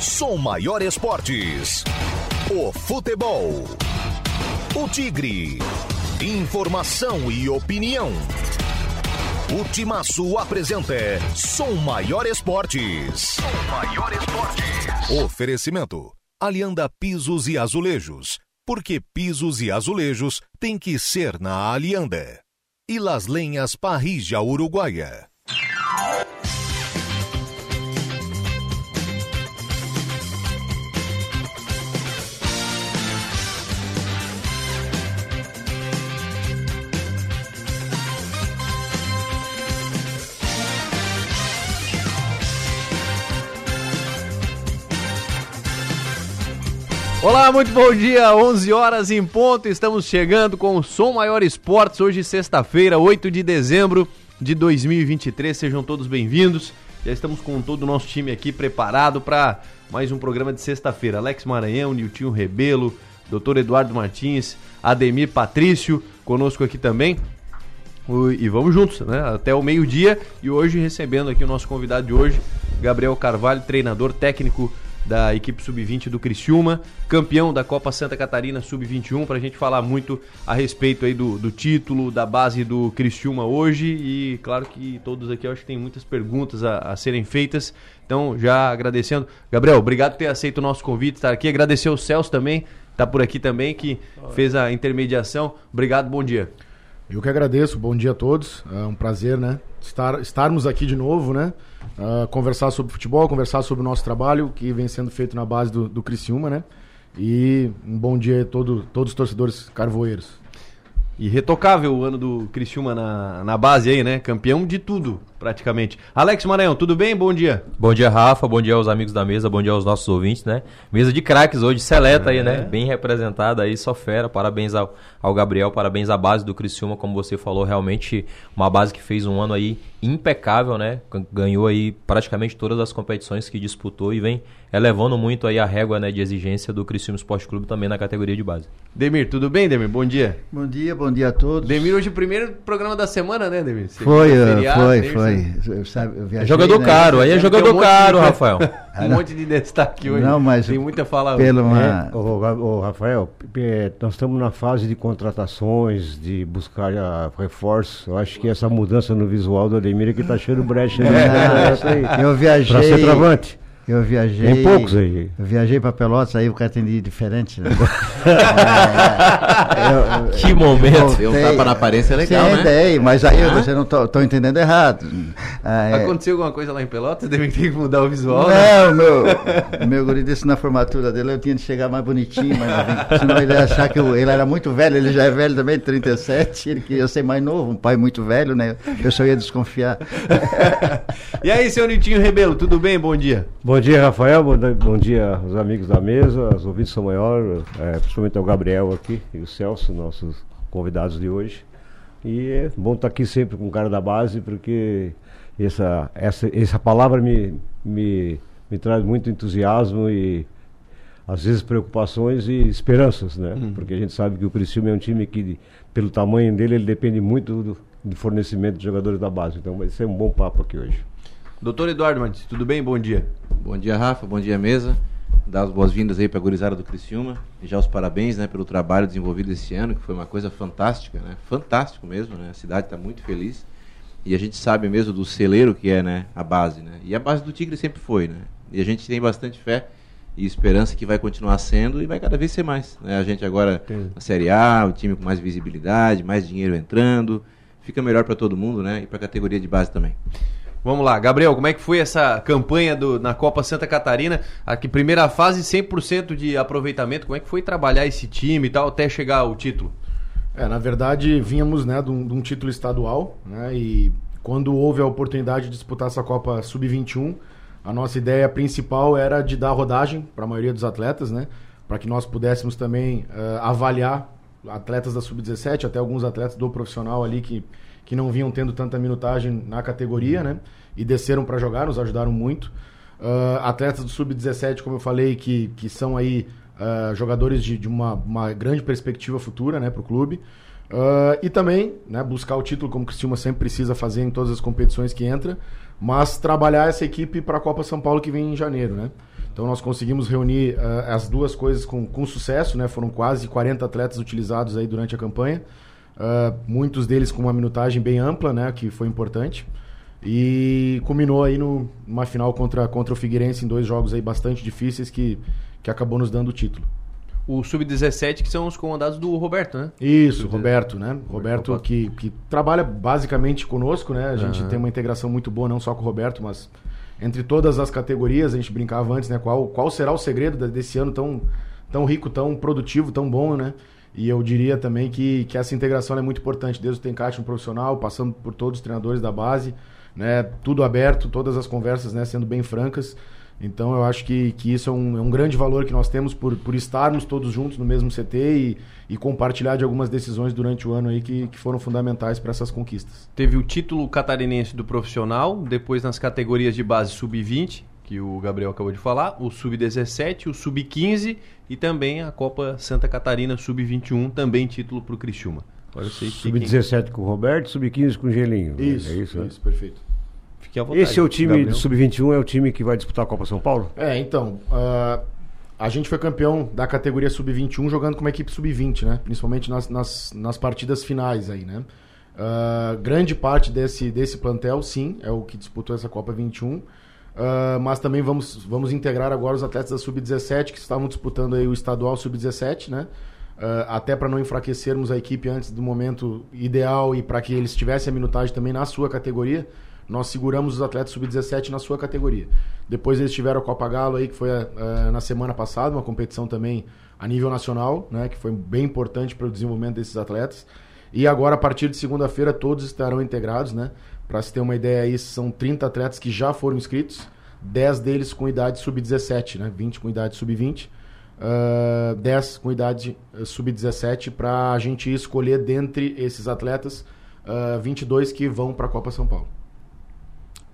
Som Maior Esportes. O futebol. O Tigre. Informação e opinião. O Timaço apresenta Som Maior Esportes. Som Maior Esportes. Oferecimento. Alianda Pisos e Azulejos. Porque pisos e azulejos tem que ser na Alianda. E Las Lenhas Parrija Uruguaia. Olá, muito bom dia, 11 horas em ponto, estamos chegando com o Som Maior Esportes, hoje sexta-feira, 8 de dezembro de 2023, sejam todos bem-vindos, já estamos com todo o nosso time aqui preparado para mais um programa de sexta-feira, Alex Maranhão, Niltinho Rebelo, Dr. Eduardo Martins, Ademir Patrício, conosco aqui também, e vamos juntos, né? Até o meio-dia. E hoje recebendo aqui o nosso convidado de hoje, Gabriel Carvalho, treinador técnico da equipe sub-20 do Criciúma, campeão da Copa Santa Catarina sub-21, para a gente falar muito a respeito aí do, do título, da base do Criciúma hoje e claro que todos aqui eu acho que tem muitas perguntas a, a serem feitas, então já agradecendo. Gabriel, obrigado por ter aceito o nosso convite, estar aqui, agradecer o Celso também, tá por aqui também, que fez a intermediação. Obrigado, bom dia. Eu que agradeço, bom dia a todos. É um prazer, né? Estar, estarmos aqui de novo, né? Uh, conversar sobre futebol, conversar sobre o nosso trabalho que vem sendo feito na base do, do Criciúma, né? E um bom dia a todo, todos os torcedores carvoeiros. E retocável o ano do Criciúma na, na base aí, né? Campeão de tudo, praticamente. Alex Maranhão, tudo bem? Bom dia. Bom dia, Rafa. Bom dia aos amigos da mesa. Bom dia aos nossos ouvintes, né? Mesa de craques hoje, seleta é. aí, né? Bem representada aí, só fera. Parabéns ao, ao Gabriel, parabéns à base do Criciúma, como você falou, realmente uma base que fez um ano aí impecável, né? Ganhou aí praticamente todas as competições que disputou e vem elevando muito aí a régua né, de exigência do Criciúma Esporte Clube também na categoria de base. Demir, tudo bem, Demir? Bom dia. Bom dia, bom dia a todos. Demir, hoje o primeiro programa da semana, né, Demir? Você foi, feriado, foi, foi. Eu, sabe, eu viajei, é jogador né? caro, aí é jogador um caro, de... Rafael. um monte de destaque hoje. Não, mas tem muita fala. Pelo uma... é, o, o, Rafael, nós estamos na fase de contratações, de buscar reforços. Eu acho que essa mudança no visual do Ademir é que está cheio de brecha. Né? É, eu viajei. Para ser travante. Eu viajei. Tem poucos aí. Eu viajei para Pelotas, aí o cara tem diferente, né? é, eu, que momento! Ver um tapa na aparência é legal, Sim, né? Mas aí ah? você não tô, tô entendendo errado. Ah, é... Aconteceu alguma coisa lá em Pelotas? Deve ter que mudar o visual. Não, né? meu, meu guri disse na formatura dele, eu tinha de chegar mais bonitinho, mas senão ele ia achar que eu, ele era muito velho, ele já é velho também, 37, ele queria ser mais novo, um pai muito velho, né? Eu só ia desconfiar. e aí, seu Nitinho Rebelo, tudo bem? Bom dia. Bom Bom dia, Rafael. Bom, bom dia aos amigos da mesa, aos ouvintes São Maior, é, principalmente ao Gabriel aqui e o Celso, nossos convidados de hoje. E é bom estar aqui sempre com o cara da base, porque essa, essa, essa palavra me, me, me traz muito entusiasmo e às vezes preocupações e esperanças, né? Uhum. Porque a gente sabe que o Criciúma é um time que, pelo tamanho dele, ele depende muito do, do fornecimento de jogadores da base. Então vai ser um bom papo aqui hoje. Doutor Eduardo Martins, tudo bem? Bom dia. Bom dia, Rafa. Bom dia, mesa. Dar as boas-vindas aí para a gurizada do Criciúma. E já os parabéns né, pelo trabalho desenvolvido esse ano, que foi uma coisa fantástica, né? Fantástico mesmo, né? A cidade está muito feliz. E a gente sabe mesmo do celeiro que é né, a base, né? E a base do Tigre sempre foi, né? E a gente tem bastante fé e esperança que vai continuar sendo e vai cada vez ser mais. Né? A gente agora Sim. na Série A, o time com mais visibilidade, mais dinheiro entrando, fica melhor para todo mundo, né? E para a categoria de base também. Vamos lá, Gabriel, como é que foi essa campanha do, na Copa Santa Catarina? Aqui, primeira fase, 100% de aproveitamento. Como é que foi trabalhar esse time e tal até chegar ao título? É, na verdade, vínhamos né, de, um, de um título estadual, né? E quando houve a oportunidade de disputar essa Copa Sub-21, a nossa ideia principal era de dar rodagem para a maioria dos atletas, né? Para que nós pudéssemos também uh, avaliar atletas da Sub-17, até alguns atletas do profissional ali que que não vinham tendo tanta minutagem na categoria, né? E desceram para jogar, nos ajudaram muito. Uh, atletas do Sub-17, como eu falei, que, que são aí uh, jogadores de, de uma, uma, grande perspectiva futura né, para o clube. Uh, e também né, buscar o título, como o Criciúma sempre precisa fazer em todas as competições que entra, mas trabalhar essa equipe para a Copa São Paulo que vem em janeiro. Né? Então nós conseguimos reunir as duas coisas com, com sucesso, né? Foram quase 40 atletas utilizados aí durante a campanha. Uh, muitos deles com uma minutagem bem ampla, né? Que foi importante. E culminou aí no, numa final contra, contra o Figueirense em dois jogos aí bastante difíceis que, que acabou nos dando o título. O Sub-17 que são os comandados do Roberto, né? Isso, Roberto, né? Roberto que, que trabalha basicamente conosco, né? A gente uhum. tem uma integração muito boa, não só com o Roberto, mas entre todas as categorias, a gente brincava antes, né? Qual, qual será o segredo desse ano tão, tão rico, tão produtivo, tão bom, né? E eu diria também que, que essa integração é muito importante, desde o Tencate no profissional, passando por todos os treinadores da base, né? Tudo aberto, todas as conversas né? sendo bem francas. Então eu acho que, que isso é um, é um grande valor que nós temos por, por estarmos todos juntos no mesmo CT e, e compartilhar de algumas decisões durante o ano aí que, que foram fundamentais para essas conquistas. Teve o título catarinense do profissional, depois nas categorias de base sub-20, que o Gabriel acabou de falar, o sub-17, o sub-15 e também a Copa Santa Catarina sub-21, também título para o Criciúma. Sub-17 com o Roberto, sub-15 com o Gelinho. Isso, é isso, isso, perfeito. Fique à vontade. Esse é o time do Sub-21, é o time que vai disputar a Copa São Paulo? É, então. Uh, a gente foi campeão da categoria Sub-21 jogando com uma equipe Sub-20, né? Principalmente nas, nas, nas, partidas finais aí, né? Uh, grande parte desse, desse plantel, sim, é o que disputou essa Copa 21. Uh, mas também vamos, vamos integrar agora os atletas da Sub-17 que estavam disputando aí o estadual Sub-17, né? Uh, até para não enfraquecermos a equipe antes do momento ideal e para que eles tivessem a minutagem também na sua categoria nós seguramos os atletas sub-17 na sua categoria. Depois eles tiveram a Copa Galo aí, que foi uh, na semana passada, uma competição também a nível nacional, né, que foi bem importante para o desenvolvimento desses atletas. E agora, a partir de segunda-feira, todos estarão integrados, né? Para se ter uma ideia aí, são 30 atletas que já foram inscritos, 10 deles com idade sub-17, né? 20 com idade sub-20, uh, 10 com idade sub-17, para a gente escolher dentre esses atletas uh, 22 que vão para a Copa São Paulo.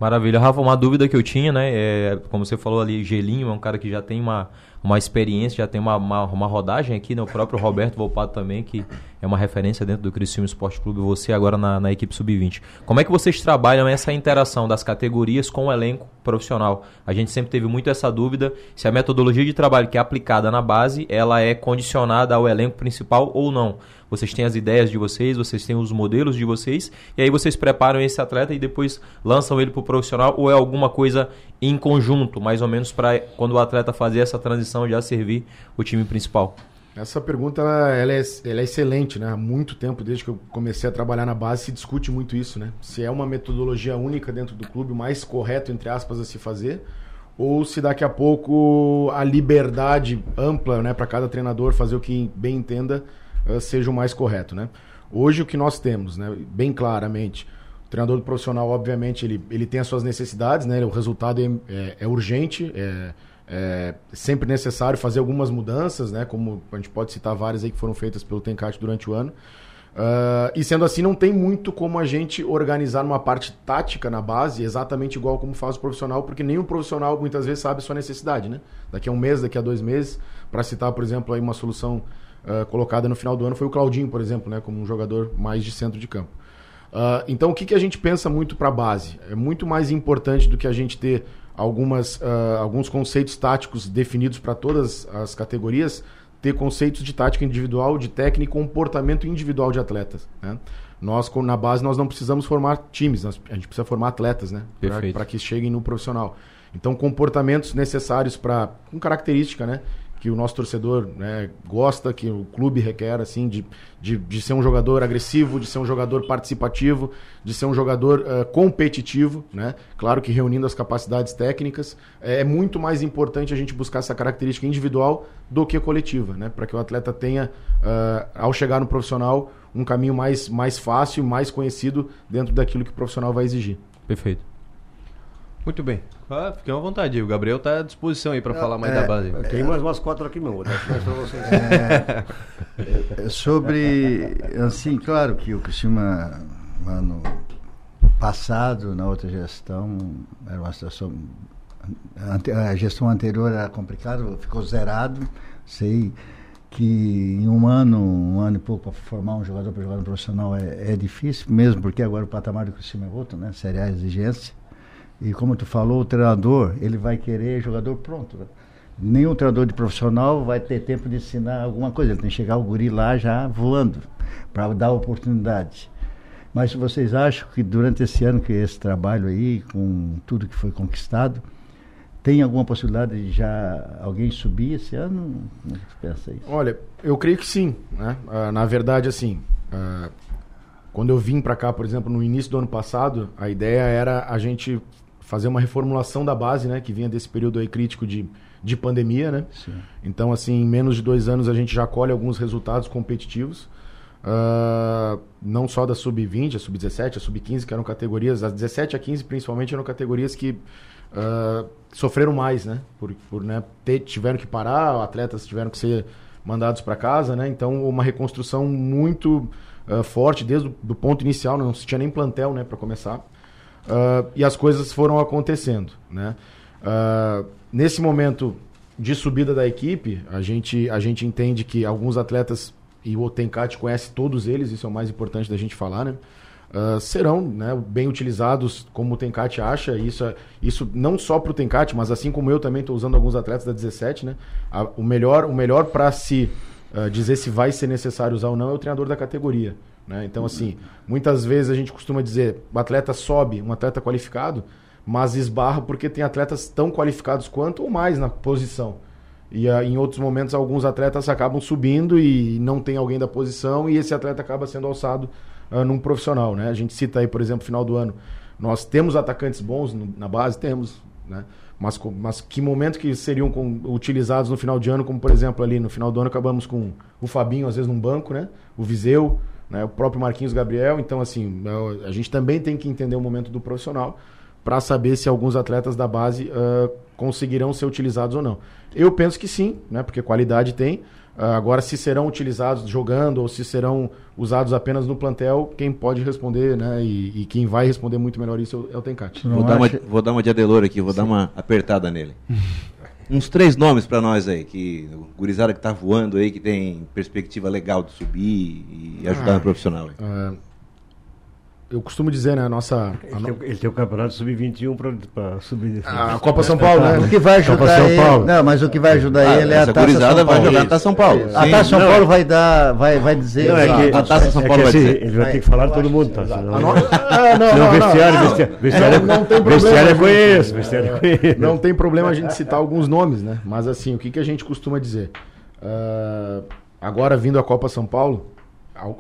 Maravilha. Rafa, uma dúvida que eu tinha, né? É, como você falou ali, Gelinho é um cara que já tem uma, uma experiência, já tem uma, uma, uma rodagem aqui, né? O próprio Roberto Volpato também, que é uma referência dentro do Criciúma Esporte Clube, você agora na, na equipe sub-20. Como é que vocês trabalham essa interação das categorias com o elenco profissional? A gente sempre teve muito essa dúvida se a metodologia de trabalho que é aplicada na base, ela é condicionada ao elenco principal ou não. Vocês têm as ideias de vocês, vocês têm os modelos de vocês, e aí vocês preparam esse atleta e depois lançam ele para o profissional, ou é alguma coisa em conjunto, mais ou menos, para quando o atleta fazer essa transição já servir o time principal? Essa pergunta ela é, ela é excelente, né? Há muito tempo, desde que eu comecei a trabalhar na base, se discute muito isso, né? Se é uma metodologia única dentro do clube, mais correto, entre aspas, a se fazer, ou se daqui a pouco a liberdade ampla, né, para cada treinador fazer o que bem entenda, uh, seja o mais correto, né? Hoje o que nós temos, né, bem claramente, o treinador do profissional, obviamente, ele, ele tem as suas necessidades, né? O resultado é, é, é urgente, é é sempre necessário fazer algumas mudanças, né? Como a gente pode citar várias aí que foram feitas pelo Tencate durante o ano. Uh, e sendo assim, não tem muito como a gente organizar uma parte tática na base exatamente igual como faz o profissional, porque o profissional muitas vezes sabe a sua necessidade, né? Daqui a um mês, daqui a dois meses, para citar, por exemplo, aí uma solução uh, colocada no final do ano foi o Claudinho, por exemplo, né? Como um jogador mais de centro de campo. Uh, então, o que, que a gente pensa muito para a base? É muito mais importante do que a gente ter algumas, uh, alguns conceitos táticos definidos para todas as categorias, ter conceitos de tática individual, de técnica e comportamento individual de atletas. Né? Nós, na base, nós não precisamos formar times, nós, a gente precisa formar atletas, né? Para que cheguem no profissional. Então, comportamentos necessários para, com característica, né? Que o nosso torcedor né, gosta, que o clube requer, assim, de, de, de, ser um jogador agressivo, de ser um jogador participativo, de ser um jogador uh, competitivo, né? Claro que reunindo as capacidades técnicas, é, é muito mais importante a gente buscar essa característica individual do que coletiva, né? Para que o atleta tenha, uh, ao chegar no profissional, um caminho mais, mais fácil, mais conhecido dentro daquilo que o profissional vai exigir. Perfeito. Muito bem. Ah, fiquem à vontade. O Gabriel está à disposição aí para falar mais é, da base. Tem é, mais umas quatro aqui não. Vou dar para vocês. É, sobre, assim, claro que o Criciúma, ano passado, na outra gestão, era uma situação... A gestão anterior era complicada, ficou zerado. Sei que em um ano, um ano e pouco para formar um jogador para jogar no profissional é, é, difícil, mesmo porque agora o patamar do Criciúma é outro, né? Série A exigência. E como tu falou, o treinador, ele vai querer jogador pronto. Nenhum treinador de profissional vai ter tempo de ensinar alguma coisa. Ele tem que chegar o guri lá já voando para dar oportunidade. Mas vocês acham que durante esse ano que esse trabalho aí, com tudo que foi conquistado, tem alguma possibilidade de já alguém subir esse ano? Como é que tu pensa isso? Olha, eu creio que sim. Né? Ah, na verdade, assim, ah, quando eu vim para cá, por exemplo, no início do ano passado, a ideia era a gente fazer uma reformulação da base, né? Que vinha desse período aí crítico de, de pandemia, né? Sim. Então, assim, em menos de dois anos a gente já colhe alguns resultados competitivos. Ah, não só da sub-20, a sub-17, a sub-15, que eram categorias, as 17 a 15 principalmente eram categorias que ah, sofreram mais, né? Por, por né, ter, tiveram que parar, atletas tiveram que ser mandados para casa, né? Então, uma reconstrução muito ah, forte desde o do ponto inicial, não se tinha nem plantel, né, para começar. Ah, e as coisas foram acontecendo, né? Ah, nesse momento de subida da equipe, a gente, a gente entende que alguns atletas, e o Tenkat conhece todos eles, isso é o mais importante da gente falar, né? Ah, serão né, bem utilizados como o Tenkat acha. Isso, é- isso não só para o Tenkat, mas assim como eu também estou usando alguns atletas da 17, né? A- o melhor, o melhor para se ah, dizer se vai ser necessário usar ou não é o treinador da categoria. Né? Então, assim, muitas vezes a gente costuma dizer o atleta sobe, um atleta qualificado, mas esbarra porque tem atletas tão qualificados quanto ou mais na posição. E ah, em outros momentos, alguns atletas acabam subindo e não tem alguém da posição e esse atleta acaba sendo alçado ah, num profissional, né? A gente cita aí, por exemplo, final do ano, nós temos atacantes bons no- na base? Temos, né? Mas, mas que momento que seriam com- utilizados no final de ano, como por exemplo ali no final do ano acabamos com o Fabinho, às vezes num banco, né? O Viseu, né? o próprio Marquinhos Gabriel. Então, assim, é, a gente também tem que entender o momento do profissional para saber se alguns atletas da base ah, conseguirão ser utilizados ou não. Eu penso que sim, né? Porque qualidade tem. Ah, agora, se serão utilizados jogando ou se serão usados apenas no plantel, quem pode responder, né? E, e quem vai responder muito melhor isso é o- é o Tencate. Vou Não dar, uma, acha- vou dar uma de Adelor aqui, vou dar uma apertada nele. Uns três nomes pra nós aí, que o gurizada que tá voando aí, que tem perspectiva legal de subir e ajudar Ah. no profissional. aí. Ah, eu costumo dizer, né? A nossa. a Ele, no- tem, ele tem o campeonato sub-21 para subir. a Copa São Paulo, O né? que vai Copa ajudar São ele, Paulo. não, mas o que vai ajudar Ah, ele é a Taça São vai Paulo. jogar Taça São Paulo. A Sim. Taça São Não. Paulo vai dar, vai, vai dizer. Não, é que, a Taça São é Paulo vai assim, dizer. ele vai ter que falar de todo mundo, tá? Senão- A no- Ah, não, Não, não, vestiário, não. vestiário, vestiário, Não, não tem problema. vestiário eu conheço, vestiário eu conheço. Não tem problema a gente citar alguns nomes, né? Mas assim, o que, que a gente costuma dizer? Ah, agora vindo a Copa São Paulo,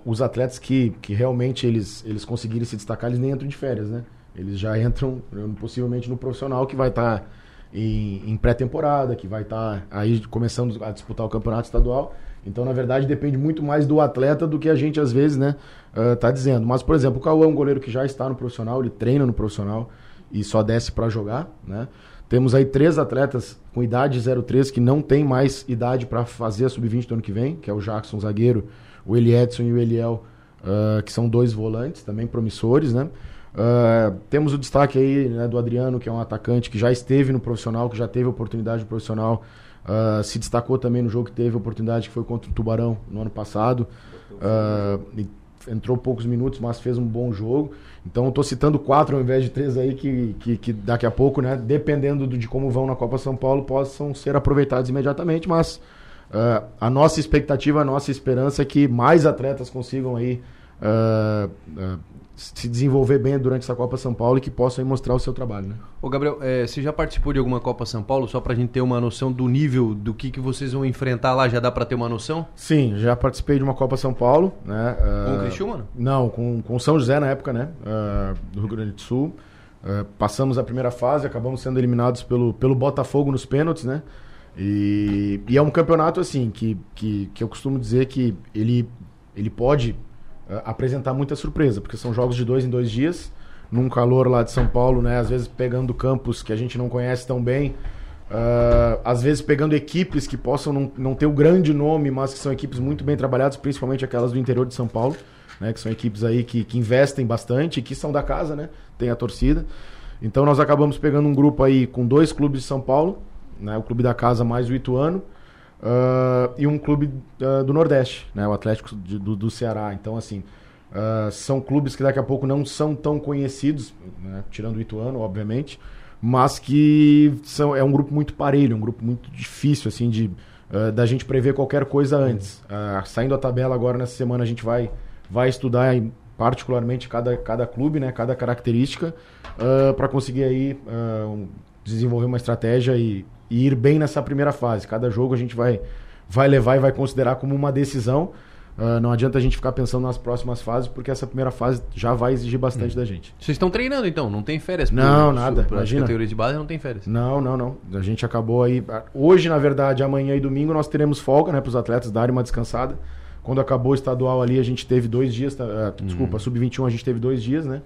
os atletas que, que realmente eles, eles conseguirem se destacar, eles nem entram de férias, né? Eles já entram eh, possivelmente no profissional que vai estar em, em pré-temporada, que vai estar aí começando a disputar o campeonato estadual. Então, na verdade, depende muito mais do atleta do que a gente às vezes, né, ah, tá dizendo. Mas, por exemplo, o Cauã é um goleiro que já está no profissional, ele treina no profissional e só desce para jogar, né? Temos aí três atletas com idade 03 que não tem mais idade para fazer a sub-20 do ano que vem, que é o Jackson, zagueiro, o Eli Edson e o Eliel, ah, que são dois volantes também promissores, né? Ah, temos o destaque aí né, do Adriano, que é um atacante que já esteve no profissional, que já teve oportunidade no profissional, ah, se destacou também no jogo que teve oportunidade, que foi contra o Tubarão no ano passado. E entrou poucos minutos, mas fez um bom jogo. Então tô citando quatro ao invés de três aí que, que, que daqui a pouco, né, dependendo do- de como vão na Copa São Paulo, possam ser aproveitados imediatamente, mas ah, a nossa expectativa, a nossa esperança é que mais atletas consigam aí ah, ah, se desenvolver bem durante essa Copa São Paulo e que possam mostrar o seu trabalho, né? Ô Gabriel, é, você já participou de alguma Copa São Paulo? Só pra gente ter uma noção do nível do que, que vocês vão enfrentar lá, já dá pra ter uma noção? Sim, já participei de uma Copa São Paulo, né? Com o Criciúma? Não, com, com São José na época, né? do Rio Grande do Sul. Passamos a primeira fase, acabamos sendo eliminados pelo, pelo Botafogo nos pênaltis, né? E, e é um campeonato, assim, que, que, que eu costumo dizer que ele, ele pode ah, apresentar muita surpresa, porque são jogos de dois em dois dias, num calor lá de São Paulo, né? Às vezes pegando campos que a gente não conhece tão bem. Ah, às vezes pegando equipes que possam não, não ter o grande nome, mas que são equipes muito bem trabalhadas, principalmente aquelas do interior de São Paulo, né? Que são equipes aí que, que investem bastante e que são da casa, né? Tem a torcida. Então nós acabamos pegando um grupo aí com dois clubes de São Paulo, né? O clube da casa mais o Ituano. ah, e um clube ah, do Nordeste, né? O Atlético de- do, do Ceará. Então, assim, ah, são clubes que daqui a pouco não são tão conhecidos, né? tirando o Ituano, obviamente, mas que são, é um grupo muito parelho, um grupo muito difícil, assim, de uh, da gente prever qualquer coisa antes. Uh, saindo a tabela agora nessa semana, a gente vai, vai estudar particularmente cada, cada clube, né, cada característica, uh, para conseguir aí desenvolver uma estratégia e, e ir bem nessa primeira fase. Cada jogo a gente vai, vai levar e vai considerar como uma decisão. Uh, não adianta a gente ficar pensando nas próximas fases, porque essa primeira fase já vai exigir bastante hum. da gente. Vocês estão treinando então? Não tem férias? Não, pro, nada. Para as categorias de base não tem férias? Não, não, não. A gente acabou aí. Hoje, na verdade, amanhã e domingo nós teremos folga né, para os atletas darem uma descansada. Quando acabou o estadual ali, a gente teve dois dias. Uh, desculpa, sub-21 a gente teve dois dias, né?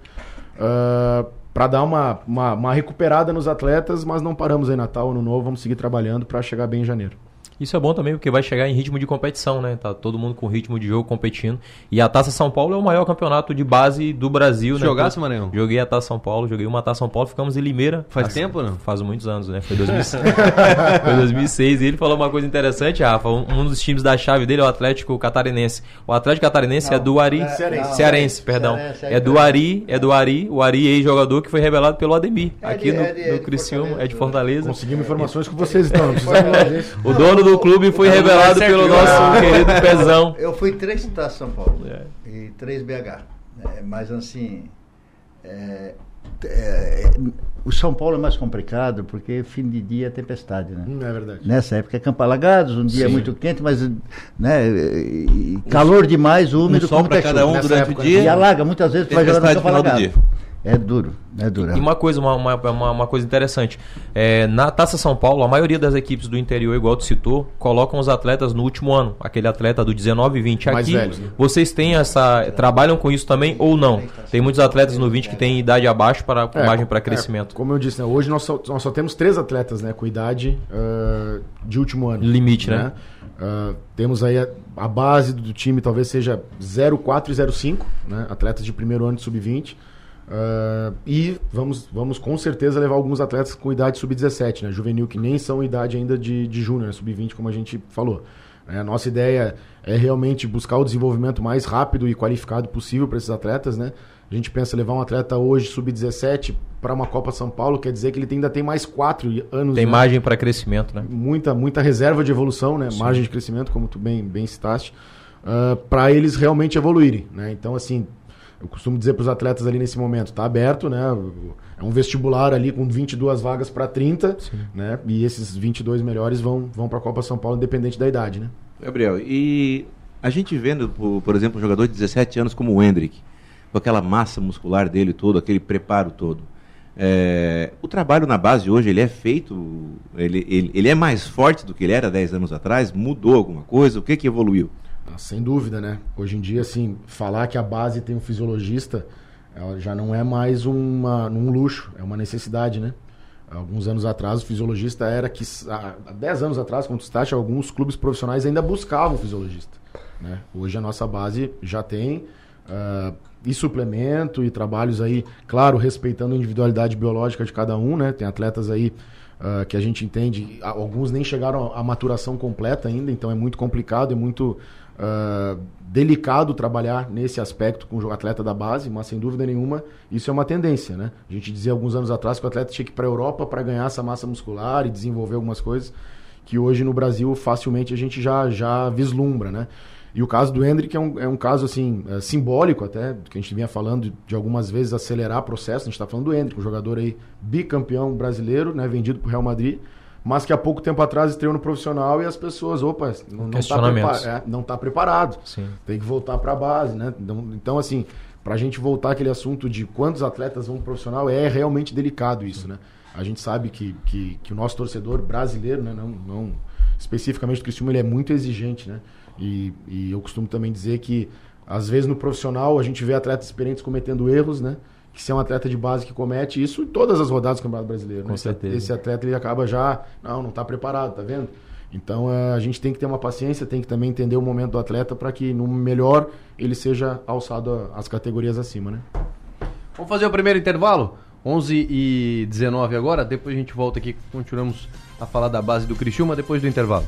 Uh, para dar uma, uma, uma recuperada nos atletas, mas não paramos aí Natal, Ano Novo, vamos seguir trabalhando para chegar bem em janeiro. Isso é bom também porque vai chegar em ritmo de competição, né? Tá todo mundo com ritmo de jogo competindo. E a Taça São Paulo é o maior campeonato de base do Brasil, Você né? Jogasse, Maranhão? Joguei a Taça São Paulo, joguei uma Taça São Paulo, ficamos em Limeira. Faz assim, tempo, não? Faz muitos anos, né? Foi 2006. Foi 2006. E ele falou uma coisa interessante, Rafa. Um, um, dos times da chave dele é o Atlético Catarinense. O Atlético Catarinense é não, é do Ari. É, Cearense. Cearense, perdão. Cearense, é, é do Ari, é do Ari, o Ari, ex-jogador que foi revelado pelo Ademir. É aqui de, no, é de, no Criciúma, é de Fortaleza. Conseguimos informações com vocês, então. o dono do clube foi revelado pelo nosso ah, querido Pezão. Eu fui três cidades São Paulo é. e três BH. É, mas assim. É, é, o São Paulo é mais complicado porque fim de dia é tempestade, né? Hum, é verdade. Nessa época é Campo Alagados, um dia Sim. muito quente, mas né, calor demais, úmido. Um sol para cada um durante época, o dia. E alaga, muitas vezes vai jogar no Campo Alagado. É duro, é duro. E uma coisa, uma, uma, uma coisa interessante. É, na Taça São Paulo, a maioria das equipes do interior, igual tu citou, colocam os atletas no último ano. Aquele atleta do 19 e 20. Aqui, velhos, né? vocês têm essa. Trabalham com isso também ou não? Tem muitos atletas no 20 que têm idade abaixo para é, margem para é, crescimento. É, como eu disse, né, hoje nós só, nós só temos três atletas né, com idade uh, de último ano. Limite, né? né? Uh, temos aí a, a, base do time talvez seja 04 e 05, né? Atletas de primeiro ano de sub-20. Uh, e vamos, vamos com certeza levar alguns atletas com idade sub-17, né? Juvenil, que nem são idade ainda de, de júnior, né? sub-20, como a gente falou. É, a nossa ideia é realmente buscar o desenvolvimento mais rápido e qualificado possível para esses atletas, né? A gente pensa levar um atleta hoje sub-17 para uma Copa São Paulo, quer dizer que ele ainda tem mais quatro anos. Tem né? margem para crescimento, né? Muita, muita reserva de evolução, né? Sim. Margem de crescimento, como tu bem, bem citaste, uh, ah, para eles realmente evoluírem, né? Então, assim, eu costumo dizer para os atletas ali nesse momento, está aberto, né? É um vestibular ali com 22 vagas para 30, Sim. né? E esses 22 melhores vão, vão para a Copa São Paulo, independente da idade, né? Gabriel, e a gente vendo, por, por exemplo, um jogador de 17 anos como o Hendrick, com aquela massa muscular dele todo, aquele preparo todo. É, o trabalho na base hoje ele é feito, ele, ele, ele é mais forte do que ele era 10 anos atrás? Mudou alguma coisa? O que, que evoluiu? Sem dúvida, né? Hoje em dia, assim, falar que a base tem um fisiologista já não é mais uma, um luxo, é uma necessidade, né? Alguns anos atrás, o fisiologista era que. Há 10 anos atrás, quando está, alguns clubes profissionais ainda buscavam fisiologista. Né? Hoje a nossa base já tem. Uh, e suplemento e trabalhos aí, claro, respeitando a individualidade biológica de cada um, né? Tem atletas aí uh, que a gente entende, alguns nem chegaram à maturação completa ainda, então é muito complicado, é muito uh, delicado trabalhar nesse aspecto com o atleta da base, mas sem dúvida nenhuma isso é uma tendência, né? A gente dizia alguns anos atrás que o atleta tinha que ir para a Europa para ganhar essa massa muscular e desenvolver algumas coisas que hoje no Brasil facilmente a gente já, já vislumbra, né? E o caso do Hendrick é um, é um caso assim é, simbólico até, que a gente vinha falando de, algumas vezes acelerar processo. A gente está falando do Hendrick, um jogador aí bicampeão brasileiro, né, vendido para o Real Madrid mas que há pouco tempo atrás estreou no profissional e as pessoas, opa, não está prepar é, não tá preparado. Sim. Tem que voltar para a base, né? Então, então assim, para a gente voltar aquele assunto de quantos atletas vão pro profissional, é realmente delicado isso, né? A gente sabe que, que, que o nosso torcedor brasileiro, né, não, não especificamente o Cristiano, ele é muito exigente, né? E, e eu costumo também dizer que às vezes no profissional a gente vê atletas experientes cometendo erros, né? Que se é um atleta de base que comete isso em todas as rodadas do Campeonato Brasileiro. Com né? certeza. Esse atleta ele acaba já, não, não está preparado, tá vendo? Então eh, a gente tem que ter uma paciência, tem que também entender o momento do atleta para que no melhor ele seja alçado às categorias acima, né? Vamos fazer o primeiro intervalo? 11 e 19 agora, depois a gente volta aqui, continuamos a falar da base do Criciúma depois do intervalo.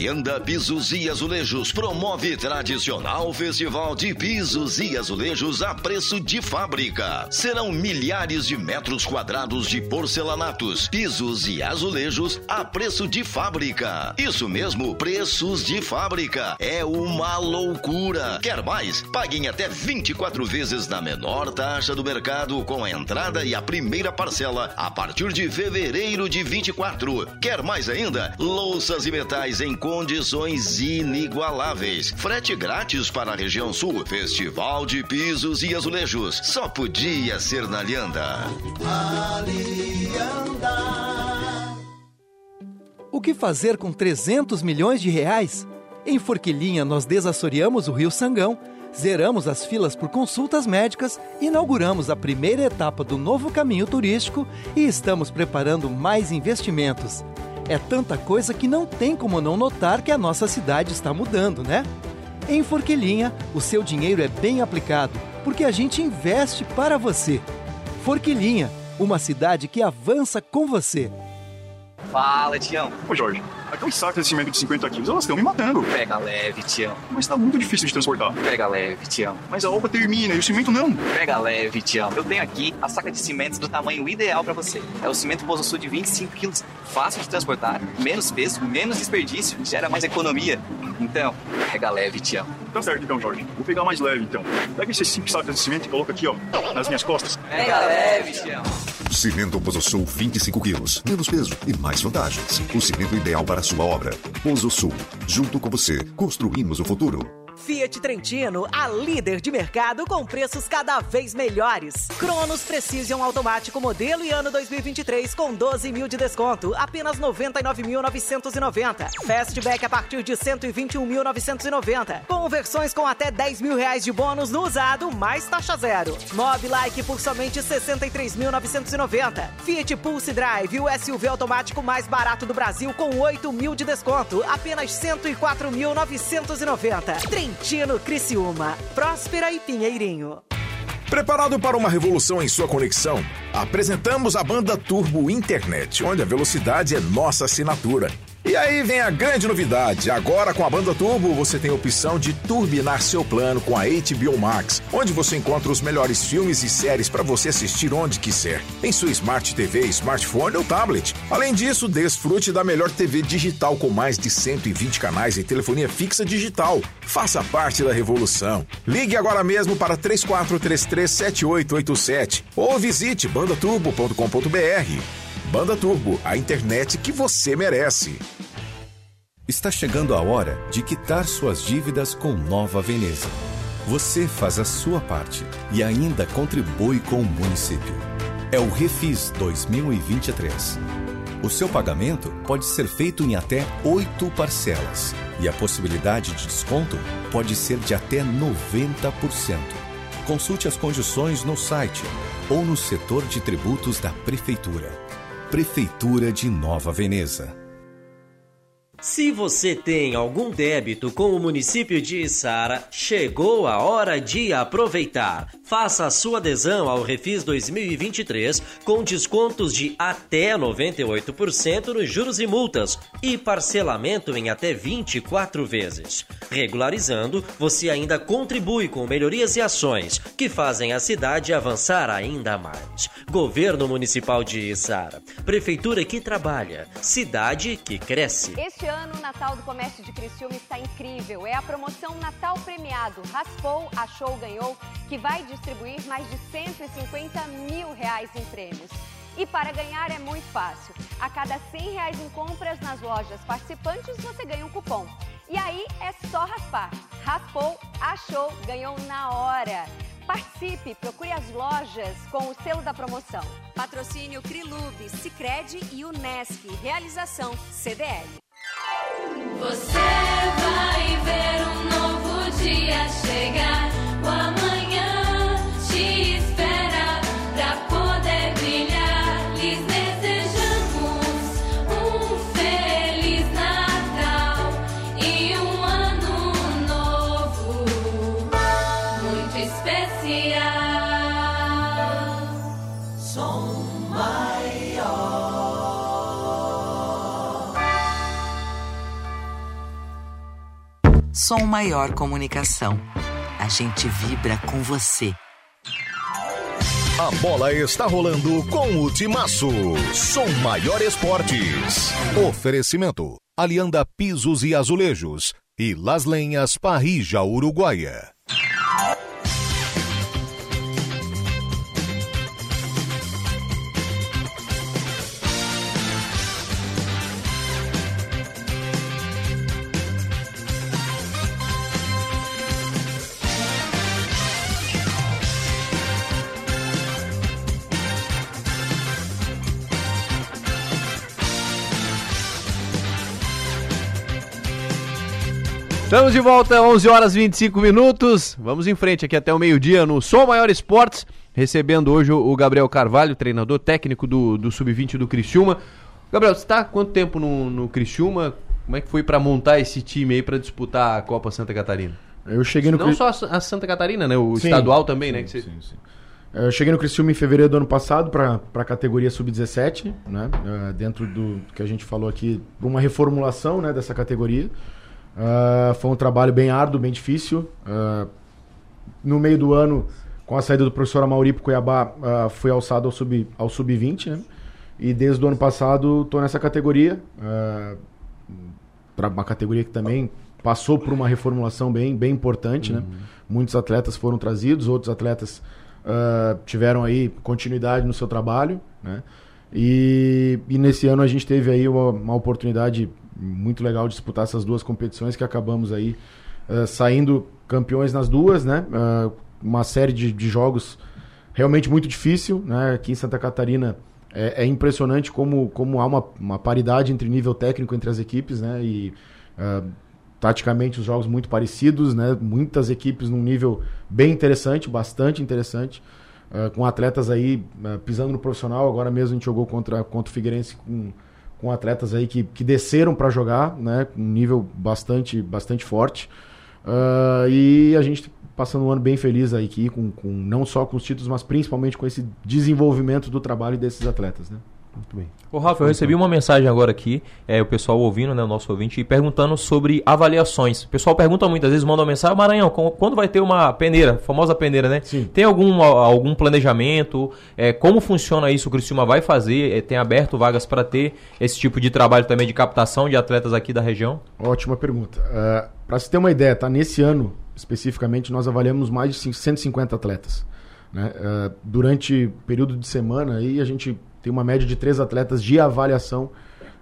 Alianda Pisos e Azulejos promove tradicional festival de pisos e azulejos a preço de fábrica. Serão milhares de metros quadrados de porcelanatos, pisos e azulejos a preço de fábrica. Isso mesmo, preços de fábrica. É uma loucura. Quer mais? Paguem até 24 vezes na menor taxa do mercado com a entrada e a primeira parcela a partir de fevereiro de 24. Quer mais ainda? Louças e metais em condições inigualáveis. Frete grátis para a região sul. Festival de pisos e azulejos. Só podia ser na Lianda. O que fazer com 300 milhões de reais? Em Forquilinha, nós desassoreamos o Rio Sangão, zeramos as filas por consultas médicas, inauguramos a primeira etapa do novo caminho turístico e estamos preparando mais investimentos. É tanta coisa que não tem como não notar que a nossa cidade está mudando, né? Em Forquilinha, o seu dinheiro é bem aplicado, porque a gente investe para você. Forquilinha, uma cidade que avança com você. Fala, Tião. Ô Jorge, aquelas sacas de cimento de 50 quilos, elas estão me matando. Pega leve, Tião. Mas tá muito difícil de transportar. Pega leve, Tião. Mas a obra termina e o cimento não. Pega leve, Tião. Eu tenho aqui a saca de cimento do tamanho ideal para você. É o cimento Pozo Sul de 25 quilos. Fácil de transportar, menos peso, menos desperdício, gera mais economia. Então, pega leve, Tião. Tá certo então, Jorge. Vou pegar mais leve então. Pega esses 5 sacas de cimento e coloca aqui, ó, nas minhas costas. Pega leve, Tião. Cimento Pozo Sul 25 quilos. Menos peso e mais vantagens. O cimento ideal para a sua obra. Pozo Sul. Junto com você, construímos o futuro. Fiat Trentino, a líder de mercado com preços cada vez melhores. Cronos Precision automático modelo e ano 2023 com 12 mil de desconto, apenas 99.990. Fastback a partir de 121.990. Conversões com até 10 mil reais de bônus no usado, mais taxa zero. Mobilike por somente 63.990. Fiat Pulse Drive, o SUV automático mais barato do Brasil com 8 mil de desconto, apenas 104.990. Trentino Criciúma, Próspera e Pinheirinho. Preparado para uma revolução em sua conexão? Apresentamos a banda Turbo Internet, onde a velocidade é nossa assinatura. E aí vem a grande novidade. Agora com a banda Turbo você tem a opção de turbinar seu plano com a HBO Max, onde você encontra os melhores filmes e séries para você assistir onde quiser, em sua Smart TV, smartphone ou tablet. Além disso, desfrute da melhor TV digital com mais de 120 canais e telefonia fixa digital. Faça parte da revolução. Ligue agora mesmo para 34337887 ou visite bandaturbo.com.br. Banda Turbo, a internet que você merece. Está chegando a hora de quitar suas dívidas com Nova Veneza. Você faz a sua parte e ainda contribui com o município. É o Refis 2023. O seu pagamento pode ser feito em até oito parcelas e a possibilidade de desconto pode ser de até 90%. Consulte as condições no site ou no setor de tributos da Prefeitura. Prefeitura de Nova Veneza. Se você tem algum débito com o município de Içara, chegou a hora de aproveitar. Faça a sua adesão ao Refis 2023 com descontos de até 98% nos juros e multas e parcelamento em até 24 vezes. Regularizando, você ainda contribui com melhorias e ações que fazem a cidade avançar ainda mais. Governo Municipal de Içara. Prefeitura que trabalha. Cidade que cresce. Este ano o Natal do Comércio de Criciúma está incrível. É a promoção Natal Premiado. Raspou, achou, ganhou, que vai distribuir mais de 150 mil reais em prêmios. E para ganhar é muito fácil. A cada 100 reais em compras nas lojas participantes, você ganha um cupom. E aí é só raspar. Raspou, achou, ganhou na hora. Participe, procure as lojas com o selo da promoção. Patrocínio Crilube, Sicredi e Unesc. Realização CDL. Você vai ver um novo dia chegar. Som maior. Comunicação. A gente vibra com você. A bola está rolando com o Timaço. Som Maior Esportes. Oferecimento: Alianda Pisos e Azulejos e Las Lenhas Parrija Uruguaia. Estamos de volta, 11 horas 25 minutos. Vamos em frente aqui até o meio-dia no Som Maior Esportes, recebendo hoje o Gabriel Carvalho, treinador técnico do, do Sub-20 do Criciúma. Gabriel, você está há quanto tempo no, no Criciúma? Como é que foi para montar esse time aí para disputar a Copa Santa Catarina? Eu cheguei no Não Cri- só a Santa Catarina, né? O Sim, estadual também, né? sim, que você- sim, sim. Eu cheguei no Criciúma em fevereiro do ano passado para a categoria sub-17, né? Eh, dentro do que a gente falou aqui, uma reformulação né, dessa categoria. Ah, foi um trabalho bem árduo, bem difícil. Ah, no meio do ano, com a saída do professor Amauri pro Cuiabá, ah, fui alçado ao sub- ao sub-20, né? E desde o ano passado estou nessa categoria. Tra- uma categoria que também passou por uma reformulação bem, bem importante, né? Muitos atletas foram trazidos, outros atletas ah, tiveram aí continuidade no seu trabalho, né? E, e nesse ano a gente teve aí uma, uma oportunidade muito legal disputar essas duas competições que acabamos aí ah, saindo campeões nas duas, né? Ah, uma série de, de jogos realmente muito difícil, né? Aqui em Santa Catarina é, é impressionante como, como há uma, uma paridade entre nível técnico entre as equipes, né? E ah, taticamente os jogos muito parecidos, né? Muitas equipes num nível bem interessante, bastante interessante, ah, com atletas aí ah, pisando no profissional. Agora mesmo a gente jogou contra, contra o Figueirense com, com atletas aí que, que desceram para jogar, né? Um nível bastante, bastante forte. Ah, e a gente passando um ano bem feliz aqui, com, com, não só com os títulos, mas principalmente com esse desenvolvimento do trabalho desses atletas, né? Muito bem. Ô Rafa, eu recebi uma mensagem agora aqui, é, o pessoal ouvindo, né, o nosso ouvinte, e perguntando sobre avaliações. O pessoal pergunta muitas vezes, manda uma mensagem, Maranhão, quando vai ter uma peneira, famosa peneira, né? Tem algum, algum planejamento? É, como funciona isso? O Criciúma vai fazer? É, tem aberto vagas para ter esse tipo de trabalho também de captação de atletas aqui da região? Ótima pergunta. para se ter uma ideia, tá? Nesse ano, especificamente, nós avaliamos mais de cin- 150 atletas. Né? Ah, durante o período de semana, aí a gente tem uma média de três atletas de avaliação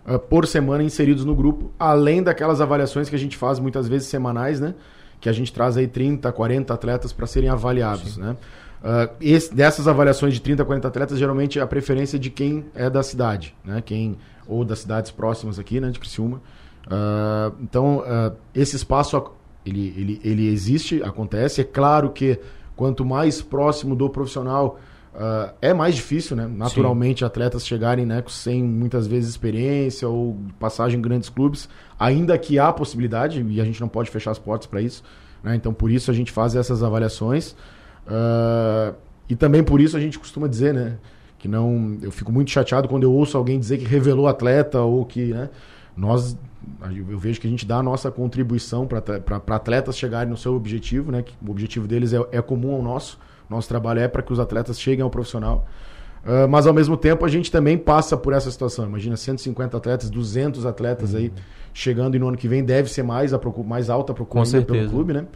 ah, por semana inseridos no grupo, além daquelas avaliações que a gente faz muitas vezes semanais, né? Que a gente traz aí 30, 40 atletas para serem avaliados, né? Ah, esse- dessas avaliações de 30, 40 atletas, geralmente é a preferência de quem é da cidade, né? Quem, ou das cidades próximas aqui, né? De Criciúma. Ah, então, esse espaço ele, ele, ele existe, acontece. É claro que quanto mais próximo do profissional ah, é mais difícil, né? Naturalmente, atletas chegarem né, sem muitas vezes experiência ou passagem em grandes clubes, ainda que há possibilidade, e a gente não pode fechar as portas para isso. Né? Então, por isso a gente faz essas avaliações. Ah, e também por isso a gente costuma dizer, né? Que não. Eu fico muito chateado quando eu ouço alguém dizer que revelou atleta ou que. Né, nós. Eu vejo que a gente dá a nossa contribuição para atletas chegarem no seu objetivo, né? Que o objetivo deles é, é comum ao nosso. Nosso trabalho é para que os atletas cheguem ao profissional. Ah, mas ao mesmo tempo a gente também passa por essa situação. Imagina 150 atletas, 200 atletas aí chegando e no ano que vem deve ser mais a procu- mais alta a procura pelo clube, né?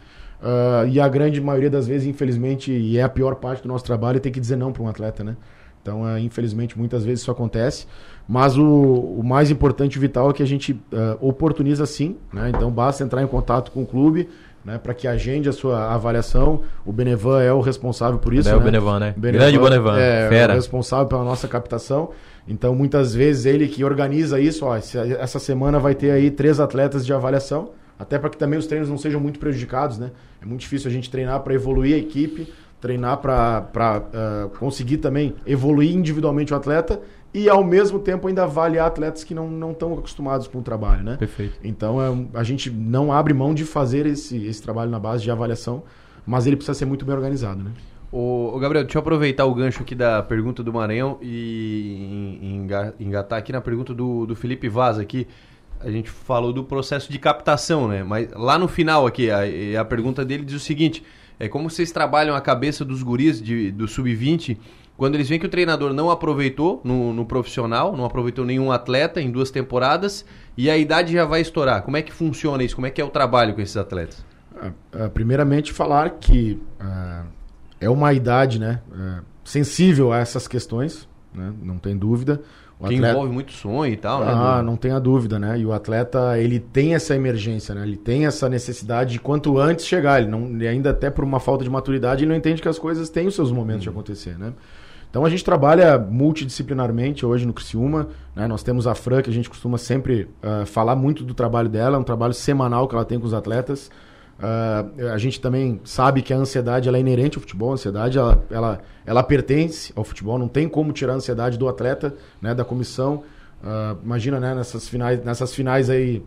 Ah, e a grande maioria das vezes, infelizmente, e é a pior parte do nosso trabalho, é ter que dizer não para um atleta, né? Então, ah, infelizmente, muitas vezes isso acontece. Mas o, o mais importante e vital é que a gente oportuniza sim, né? Então, basta entrar em contato com o clube, né? Para que agende a sua avaliação. O Benevan é o responsável por isso, É o né? Benevan, né? Grande Benevan, É, fera. o responsável pela nossa captação. Então, muitas vezes, ele que organiza isso, ó, essa semana vai ter aí três atletas de avaliação, até para que também os treinos não sejam muito prejudicados, né? É muito difícil a gente treinar para evoluir a equipe, treinar para conseguir também evoluir individualmente o atleta e, ao mesmo tempo, ainda avaliar atletas que não estão acostumados com o trabalho, né? Perfeito. Então, é a gente não abre mão de fazer esse, esse trabalho na base de avaliação, mas ele precisa ser muito bem organizado, né? Ô, ô, Gabriel, deixa eu aproveitar o gancho aqui da pergunta do Maranhão e en- enga- engatar aqui na pergunta do, do Felipe Vaz aqui. a gente falou do processo de captação, né? Mas lá no final aqui, a, a pergunta dele diz o seguinte: é como vocês trabalham a cabeça dos guris de, do sub-20 quando eles veem que o treinador não aproveitou no, no, profissional, não aproveitou nenhum atleta em duas temporadas e a idade já vai estourar. Como é que funciona isso? Como é que é o trabalho com esses atletas? Uh, uh, primeiramente falar que uh, é uma idade, né, sensível a essas questões, né, não tem dúvida. O que atleta... envolve muito sonho e tal, né? Ah, não tenha dúvida, né? E o atleta, ele tem essa emergência, né? Ele tem essa necessidade de quanto antes chegar. Ele, não, ele ainda até por uma falta de maturidade, ele não entende que as coisas têm os seus momentos hum. de acontecer, né? Então a gente trabalha multidisciplinarmente hoje no Criciúma. Né? Nós temos a Fran, que a gente costuma sempre uh, falar muito do trabalho dela, é um trabalho semanal que ela tem com os atletas. Uh, a gente também sabe que a ansiedade ela é inerente ao futebol, a ansiedade ela, ela, ela pertence ao futebol, não tem como tirar a ansiedade do atleta, né, da comissão. Uh, imagina né, nessas, finais, nessas finais aí,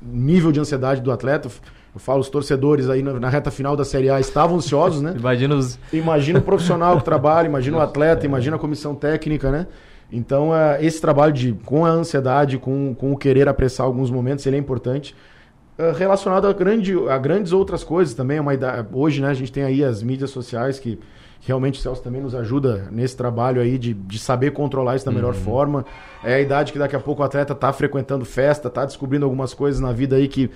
nível de ansiedade do atleta. Eu falo, os torcedores aí na, na, reta final da Série A estavam ansiosos, né? imagina os... Imagina o profissional que trabalha, imagina o atleta, imagina a comissão técnica, né? Então, uh, esse trabalho de, com a ansiedade, com, com o querer apressar alguns momentos, ele é importante. Uh, relacionado a, grande, a grandes outras coisas também. É uma idade, hoje, né, a gente tem aí as mídias sociais que realmente o Celso também nos ajuda nesse trabalho aí de, de saber controlar isso da melhor uhum. forma. É a idade que daqui a pouco o atleta está frequentando festa, está descobrindo algumas coisas na vida aí que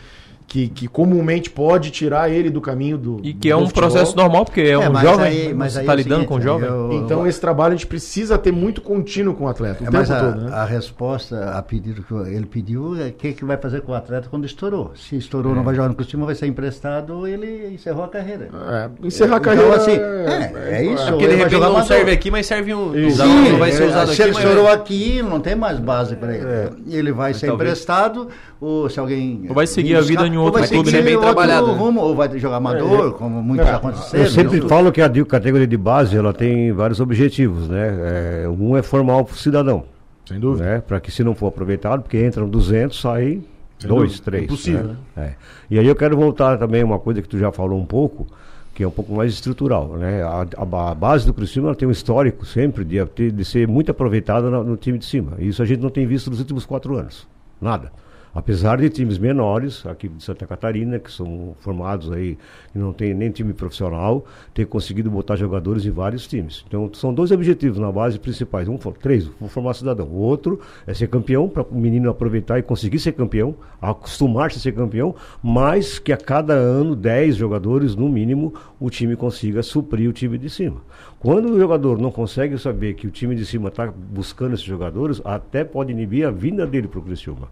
que, que comumente pode tirar ele do caminho do E que é um futebol. processo normal, porque é, é um jovem, aí, mas você está é lidando seguinte, com um jovem. Eu, então esse trabalho a gente precisa ter muito contínuo com o atleta, o é, tempo a, todo. Né? A resposta a pedido que ele pediu é o que, que vai fazer com o atleta quando estourou. Se estourou, é. não vai jogar no costume, vai ser emprestado, ele encerrou a carreira. É, encerrar a então, carreira assim, é, é isso. É porque de repente não serve aqui, mas serve um. Sim, não vai ser usado se aqui. Ele estourou aqui, não tem mais base para ele. Ele vai ser emprestado, ou se alguém. Ou vai seguir a vida em outro clube, né? Bem trabalhado. Rumo, ou vai jogar amador, é, como muito já aconteceu. Eu sempre falo que a categoria de base ela tem vários objetivos, né? É, um é formar o cidadão. Sem dúvida. Né? Para que se não for aproveitado, porque entram 200, saem dois, dúvida. três. Impossível, né? né? É. E aí eu quero voltar também uma coisa que tu já falou um pouco, que é um pouco mais estrutural, né? A, a, a base do Criciúma tem um histórico sempre de, de ser muito aproveitada no, no time de cima. E isso a gente não tem visto nos últimos quatro anos. Nada. Apesar de times menores, aqui de Santa Catarina, que são formados aí, que não tem nem time profissional, ter conseguido botar jogadores em vários times. Então, são dois objetivos na base principais. Um, três, formar cidadão. O outro é ser campeão, para o menino aproveitar e conseguir ser campeão, acostumar-se a ser campeão, mas que a cada ano, 10 jogadores, no mínimo, o time consiga suprir o time de cima. Quando o jogador não consegue saber que o time de cima está buscando esses jogadores, até pode inibir a vinda dele para o Criciúma.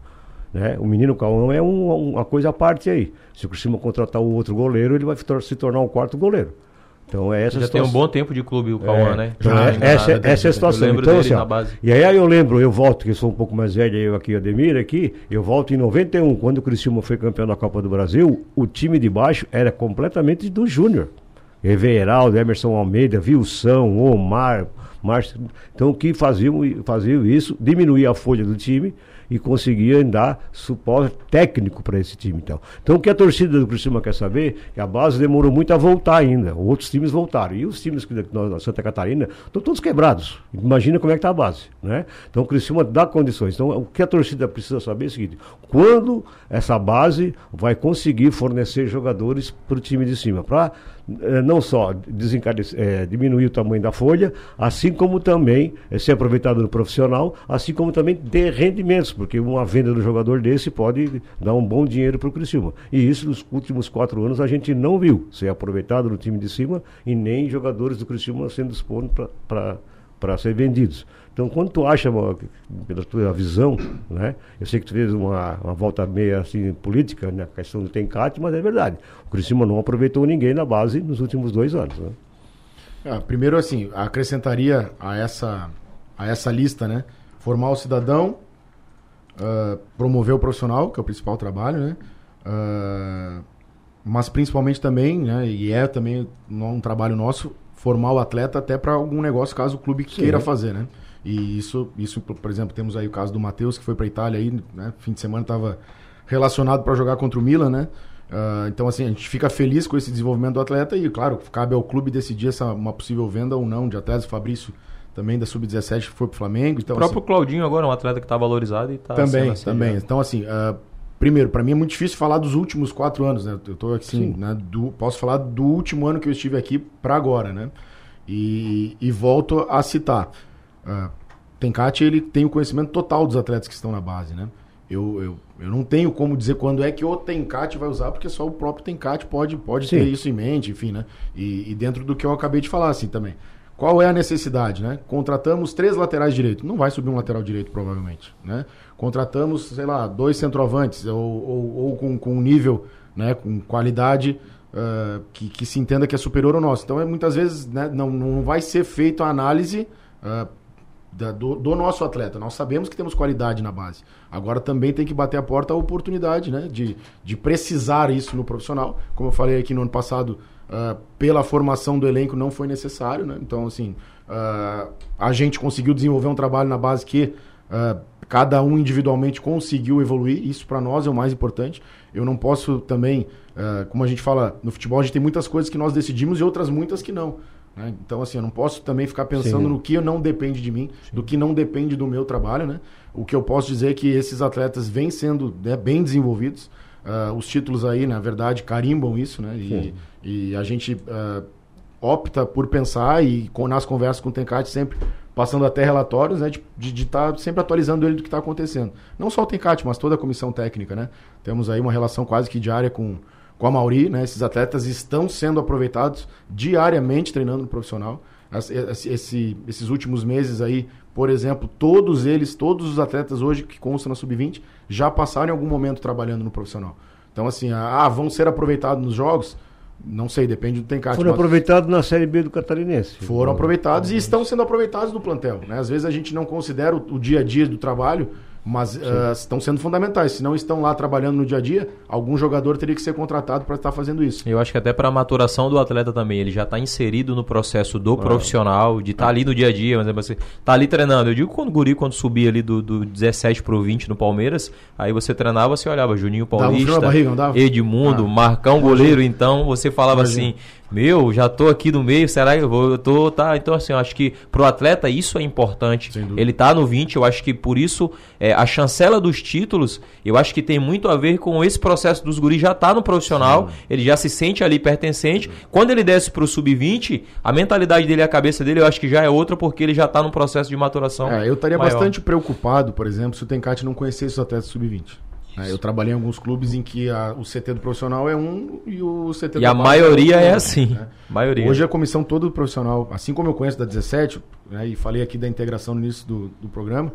Né? O menino Cauã é um, uma coisa à parte aí. Se o Criciúma contratar o outro goleiro, ele vai se tornar um quarto goleiro. Então é essa Já situação. tem um bom tempo de clube o Cauã, é, né? Então, é, essa, essa é a situação. então, assim, E aí, eu lembro, eu volto, que eu sou um pouco mais velho, eu aqui, Ademir, aqui, eu volto em 91, quando o Criciúma foi campeão da Copa do Brasil, o time de baixo era completamente do Júnior. Everaldo, Emerson Almeida, Wilson, Omar, Márcio. Então, o que faziam, faziam isso, diminuir a folha do time, e conseguia dar suporte técnico para esse time. Então. então, o que a torcida do Criciúma quer saber é que a base demorou muito a voltar ainda. Outros times voltaram. E os times que na Santa Catarina estão todos quebrados. Imagina como é que está a base. Né? Então, o Criciúma dá condições. Então, o que a torcida precisa saber é o seguinte: quando essa base vai conseguir fornecer jogadores para o time de cima? Para eh, não só é, diminuir o tamanho da folha, assim como também é, ser aproveitado no profissional, assim como também ter rendimentos, porque uma venda do jogador desse pode dar um bom dinheiro para o Criciúma. E isso nos últimos quatro anos a gente não viu ser aproveitado no time de cima e nem jogadores do Criciúma sendo disponíveis para ser vendidos. Então, quando tu acha, pela tua visão, né? Eu sei que tu fez uma, uma volta meio assim política na né, questão do Tencate, mas é verdade. O Criciúma não aproveitou ninguém na base nos últimos dois anos. Né? Ah, primeiro, assim, acrescentaria a essa, a essa lista, né? Formar o cidadão, uh, promover o profissional, que é o principal trabalho, né? Uh, mas principalmente também, né? E é também um trabalho nosso, formar o atleta até para algum negócio, caso o clube queira fazer, né? E isso, isso, por exemplo, temos aí o caso do Matheus, que foi para Itália aí, né? Fim de semana estava relacionado para jogar contra o Milan, né? Uh, então, assim, a gente fica feliz com esse desenvolvimento do atleta e, claro, cabe ao clube decidir essa uma possível venda ou não de atletas. O Fabrício também da Sub-17 que foi pro Flamengo. Então, o próprio assim, Claudinho agora é um atleta que está valorizado e está também, também. Então, assim, ah, primeiro, para mim é muito difícil falar dos últimos quatro anos, né? Eu tô assim, Sim. né, do- posso falar do último ano que eu estive aqui para agora, né? E, e volto a citar. Uh, Tencate, ele tem o conhecimento total dos atletas que estão na base, né? Eu, eu, eu não tenho como dizer quando é que o Tencate vai usar, porque só o próprio Tencate pode, pode Sim. ter isso em mente, enfim, né? E, e dentro do que eu acabei de falar, assim, também. Qual é a necessidade, né? Contratamos três laterais direitos. Não vai subir um lateral direito, provavelmente, né? Contratamos, sei lá, dois centroavantes, ou, ou, ou com, com um nível, né? Com qualidade ah, que, que se entenda que é superior ao nosso. Então, é, muitas vezes, né? Não, não vai ser feita a análise ah, da- do, do nosso atleta. Nós sabemos que temos qualidade na base. Agora também tem que bater a porta a oportunidade, né? De, de precisar isso no profissional. Como eu falei aqui no ano passado, ah, pela formação do elenco não foi necessário, né? Então, assim, ah, a gente conseguiu desenvolver um trabalho na base que ah, cada um individualmente conseguiu evoluir. Isso para nós é o mais importante. Eu não posso também, como a gente fala no futebol, a gente tem muitas coisas que nós decidimos e outras muitas que não. né? Então, assim, eu não posso também ficar pensando Sim. no que não depende de mim, do que não depende do meu trabalho, né? O que eu posso dizer é que esses atletas vêm sendo né, bem desenvolvidos. Ah, os títulos aí, na verdade, carimbam isso, né? E, e a gente ah, opta por pensar e com, nas conversas com o Tencate sempre passando até relatórios, né? De estar sempre atualizando ele do que está acontecendo. Não só o Tencate, mas toda a comissão técnica, né? Temos aí uma relação quase que diária com, com a Mauri, né? Esses atletas estão sendo aproveitados diariamente treinando no profissional. Esse- esse- esses últimos meses aí, por exemplo, todos eles, todos os atletas hoje que constam na Sub-20 já passaram em algum momento trabalhando no profissional. Então, assim, ah, vão ser aproveitados nos jogos? Não sei, depende do Tencate. Foram mas- aproveitados na Série B do Catarinense. foram aproveitados e estão sendo aproveitados no plantel. Né? Às vezes a gente não considera o, o dia a dia do trabalho, mas ah, estão sendo fundamentais. Se não estão lá trabalhando no dia a dia, algum jogador teria que ser contratado para estar fazendo isso. Eu acho que até para a maturação do atleta também, ele já está inserido no processo do profissional, de estar ali no dia a dia, por exemplo, você tá ali treinando. Eu digo quando o Guri, quando subia ali do, do 17 pro 20 no Palmeiras, aí você treinava, você olhava Juninho Paulista, barriga? Edmundo, Ah. Marcão goleiro, então você falava Imagina. assim, meu, já tô aqui no meio, será que eu vou? Eu tô, tá. Então, assim, eu acho que pro atleta isso é importante. Ele tá no 20, eu acho que por isso é, a chancela dos títulos, eu acho que tem muito a ver com esse processo dos guris já tá no profissional, ele já se sente ali pertencente. Quando ele desce pro sub-20, a mentalidade dele, a cabeça dele, eu acho que já é outra porque ele já tá num processo de maturação. É, eu estaria bastante preocupado, por exemplo, se o Tencate não conhecesse os atletas sub-20. Né? eu trabalhei em alguns clubes em que a- o CT do profissional é um e o CT E a base maioria é né? assim. Né? Maioria. Hoje a comissão toda do profissional, assim como eu conheço da 17, né, e falei aqui da integração no início do, do programa,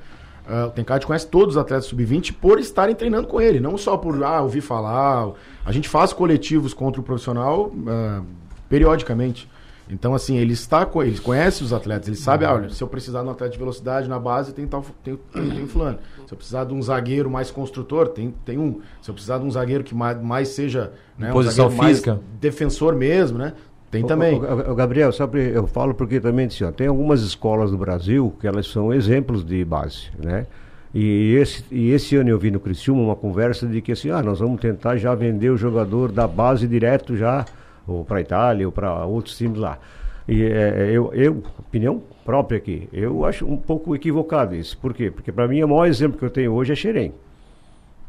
ah, o Tencate conhece todos os atletas sub-20 por estarem treinando com ele, não só por ah, ouvir falar. A gente faz coletivos contra o profissional ah, periodicamente. Então, assim, ele está com ele conhece os atletas, ele sabe, ah, olha, se eu precisar de um atleta de velocidade na base, tem tal, tem, tem, tem fulano. Se eu precisar de um zagueiro mais construtor, tem, tem um. Se eu precisar de um zagueiro que mais, mais seja né, um Posição zagueiro mais física. defensor mesmo, né? Tem também. ô, ô, ô, Gabriel, sabe, eu falo porque também assim, ó, tem algumas escolas no Brasil que elas são exemplos de base, né? E esse, e esse ano eu vi no Criciúma uma conversa de que assim, ah, nós vamos tentar já vender o jogador da base direto já, ou para Itália, ou para outros times lá. E é, eu, eu, opinião própria aqui, eu acho um pouco equivocado isso. Por quê? Porque para mim o maior exemplo que eu tenho hoje é Xerém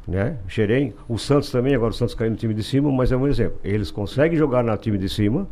né? Xerém, o Santos também, agora o Santos caiu no time de cima, mas é um exemplo. Eles conseguem jogar no time de cima,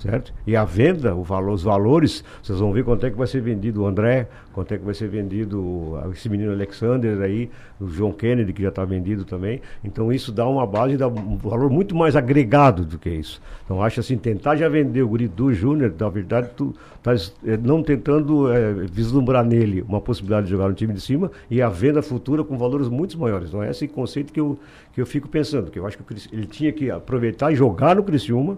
certo? E a venda, valor, os valores, vocês vão ver quanto é que vai ser vendido o André, quanto é que vai ser vendido esse menino Alexander aí, o João Kennedy, que já está vendido também. Então isso dá uma base, dá um valor muito mais agregado do que isso. Então acho assim, tentar já vender o Guri do Júnior, na verdade, tu estás eh, não tentando eh, vislumbrar nele uma possibilidade de jogar no time de cima e a venda futura com valores muito maiores. Então é esse conceito que eu, que eu fico pensando, que eu acho que ele tinha que aproveitar e jogar no Criciúma,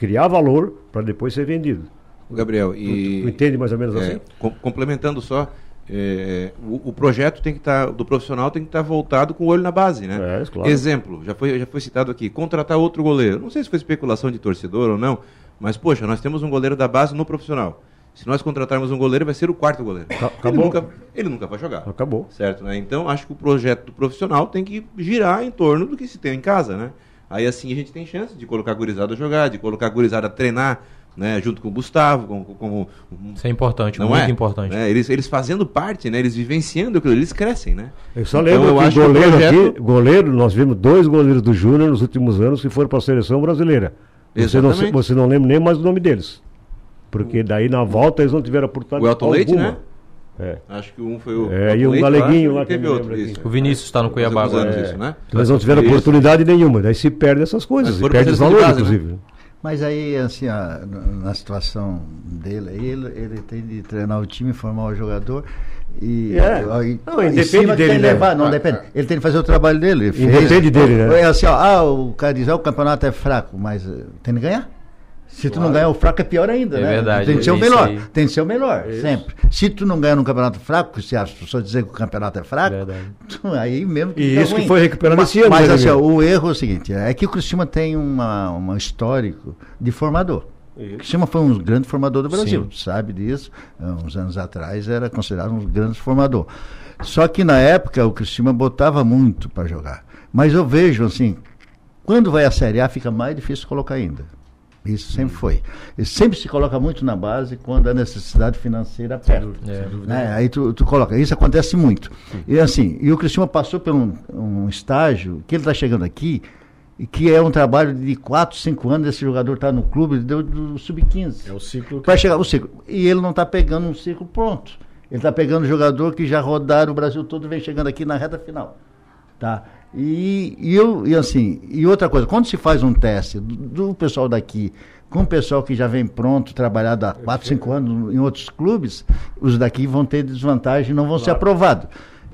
criar valor para depois ser vendido. Gabriel, e. Tu, tu entende mais ou menos É, assim? com- complementando só, é, o, o projeto tem que estar, do profissional tem que estar voltado com o olho na base, né? É, claro. Exemplo, já foi, já foi citado aqui, contratar outro goleiro. Não sei se foi especulação de torcedor ou não, mas poxa, nós temos um goleiro da base no profissional. Se nós contratarmos um goleiro, vai ser o quarto goleiro. Ele acabou. nunca, ele nunca vai jogar. Acabou. Certo, né? Então, acho que o projeto do profissional tem que girar em torno do que se tem em casa, né? Aí assim a gente tem chance de colocar a gurizada a jogar, de colocar a gurizada a treinar né, junto com o Gustavo, com, com, com- Isso é importante, não muito é? importante. É, eles, eles fazendo parte, né, eles vivenciando aquilo, eles crescem, né? Eu só Então, lembro eu que acho que o goleiro projeto- aqui, goleiro, nós vimos dois goleiros do Júnior nos últimos anos que foram para a seleção brasileira. Você não, Exatamente. você não lembra nem mais o nome deles. Porque daí na volta eles não tiveram oportunidade O Elton Leite, alguma. né? É. Acho que um foi o. É, e um Leite, galeguinho lá e que teve outro. isso. O Vinícius está no Cuiabá alguns anos agora. isso, né? Eles não tiveram Isso. oportunidade nenhuma. Daí se perde essas coisas. Mas Se foram perde os de valores, base, né? inclusive. Mas aí, assim, n- na situação dele aí, ele, ele tem de treinar o time, formar o jogador e... É. aí- Não, independe dele, né? levar, Não, Ah, depende. Ele tem que fazer o trabalho dele. Ele Independe dele, né? É assim, ó, ah, o cara diz, ah, o campeonato é fraco, mas eh, tem que ganhar. Se tu não ganhar o fraco é pior ainda, É né? verdade, Tem que ser o isso melhor. aí. Tem que ser o melhor, sempre. Se tu não ganha num campeonato fraco, se as pessoas dizem que o campeonato é fraco, tu- aí mesmo E fica isso que ruim. foi recuperando Mas- esse ano, Mas né, assim, ó, o erro é o seguinte, é que o Cristina tem uma, uma histórico de formador. O Cristina foi um grande formador do Brasil, Sim. sabe disso. Há uns anos atrás era considerado um grande formador. Só que na época o Cristina botava muito para jogar. Mas eu vejo assim, quando vai a Série A fica mais difícil colocar ainda. Isso sempre foi. E sempre se coloca muito na base quando a necessidade financeira aperta. É. Né? Aí tu, tu coloca. Isso acontece muito. E assim, e o Cristiano passou por um, um estágio que ele está chegando aqui, e que é um trabalho de 4, 5 anos, esse jogador está no clube do, do Sub-15. É o ciclo que Vai chegar o ciclo. E ele não está pegando um ciclo pronto. Ele está pegando jogador que já rodaram o Brasil todo e vem chegando aqui na reta final. Tá? E, e, eu, e assim, e outra coisa, quando se faz um teste do, do pessoal daqui com o pessoal que já vem pronto, trabalhado há 4, 5 anos em outros clubes, os daqui vão ter desvantagem e não vão ser aprovados.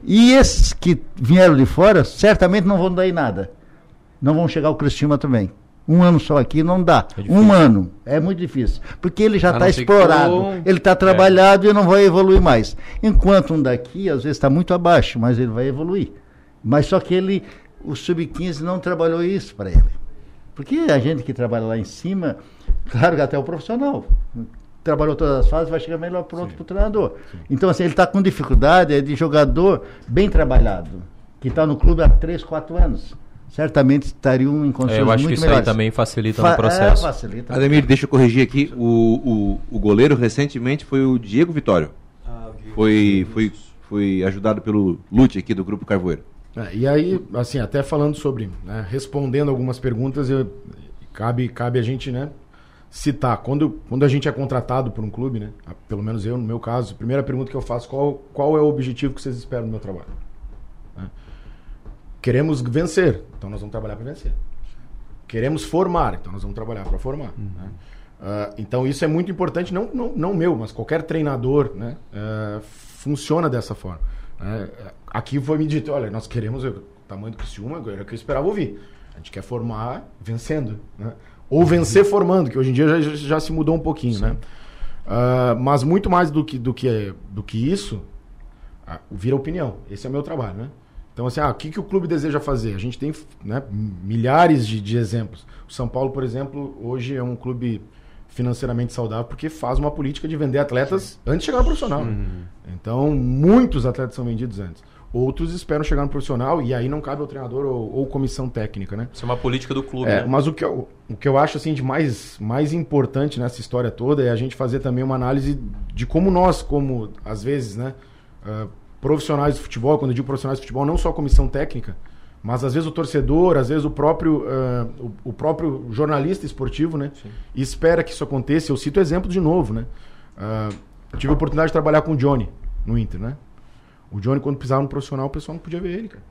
E esses que vieram de fora, certamente não vão dar em nada. Não vão chegar ao Cristina também. Um ano só aqui não dá. um ano. É muito difícil. Porque ele já está explorado. tu- Ele está trabalhado e não vai evoluir mais. Enquanto um daqui, às vezes, está muito abaixo, mas ele vai evoluir. Mas só que ele, o Sub-15 não trabalhou isso para ele. Porque a gente que trabalha lá em cima, claro que até o profissional, trabalhou todas as fases, vai chegar melhor pronto para o treinador. Então, assim, ele está com dificuldade é de jogador bem trabalhado, que está no clube há 3, 4 anos. Certamente estariam em condições É, eu acho que muito isso aí também facilita Fa- no processo. É, facilita. Ademir, deixa eu corrigir aqui. O, o, o goleiro recentemente foi o Diego Vitório. foi, foi, foi ajudado pelo Lute aqui do Grupo Carvoeiro. É, e aí, assim, até falando sobre, né, respondendo algumas perguntas, eu- cabe, cabe a gente, né, citar. Quando, quando a gente é contratado por um clube, né, pelo menos eu, no meu caso, a primeira pergunta que eu faço, qual, qual é o objetivo que vocês esperam do meu trabalho? Né? Queremos vencer, então nós vamos trabalhar para vencer. Queremos formar, então nós vamos trabalhar para formar. né? Ah, então isso é muito importante, não, não, não meu, mas qualquer treinador né, ah, funciona dessa forma. Né? Aqui foi me dito, olha, nós queremos o tamanho do Criciúma, era o que eu esperava ouvir. A gente quer formar vencendo. Né? Ou vencer formando, que hoje em dia já, já se mudou um pouquinho. Né? Ah, mas muito mais do que, do que, do que isso, ah, vira opinião. Esse é o meu trabalho, né? Então, assim, ah, o que, que o clube deseja fazer? A gente tem né, milhares de, de exemplos. O São Paulo, por exemplo, hoje é um clube financeiramente saudável porque faz uma política de vender atletas antes de chegar no profissional. né? Então, muitos atletas são vendidos antes. Outros esperam chegar no profissional e aí não cabe ao treinador ou, ou comissão técnica, né? Isso é uma política do clube, É, né? Mas o que, eu, o que eu acho assim de mais, mais importante nessa história toda é a gente fazer também uma análise de como nós, como às vezes, né, ah, profissionais de futebol, quando eu digo profissionais de futebol, não só comissão técnica, mas às vezes o torcedor, às vezes o próprio, ah, o, o próprio jornalista esportivo, né, espera que isso aconteça. Eu cito exemplo de novo, né? Eu tive a oportunidade de trabalhar com o Johnny no Inter, né? O Johnny, quando pisava no profissional, o pessoal não podia ver ele, cara.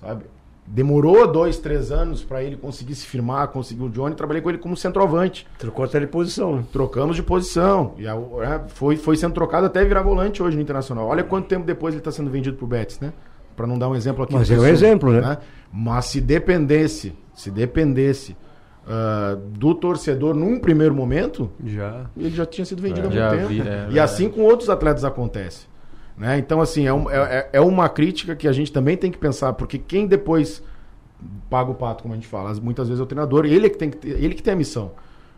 Sabe? Demorou dois, três anos para ele conseguir se firmar, conseguir o Johnny. Trabalhei com ele como centroavante. Trocou até de posição, né? Trocamos de posição. E a- é, foi, foi sendo trocado até virar volante hoje no Internacional. Olha quanto tempo depois ele está sendo vendido pro Betis, né? Para não dar um exemplo aqui. Mas no é um exemplo, né? Mas se dependesse, se dependesse ah, do torcedor num primeiro momento, já ele já tinha sido vendido É, há muito tempo. vi, é e verdade. assim com outros atletas acontece. Né? Então, assim, é, um- é, é uma crítica que a gente também tem que pensar, porque quem depois paga o pato, como a gente fala, muitas vezes é o treinador, ele é que tem, que ter, ele que tem a missão.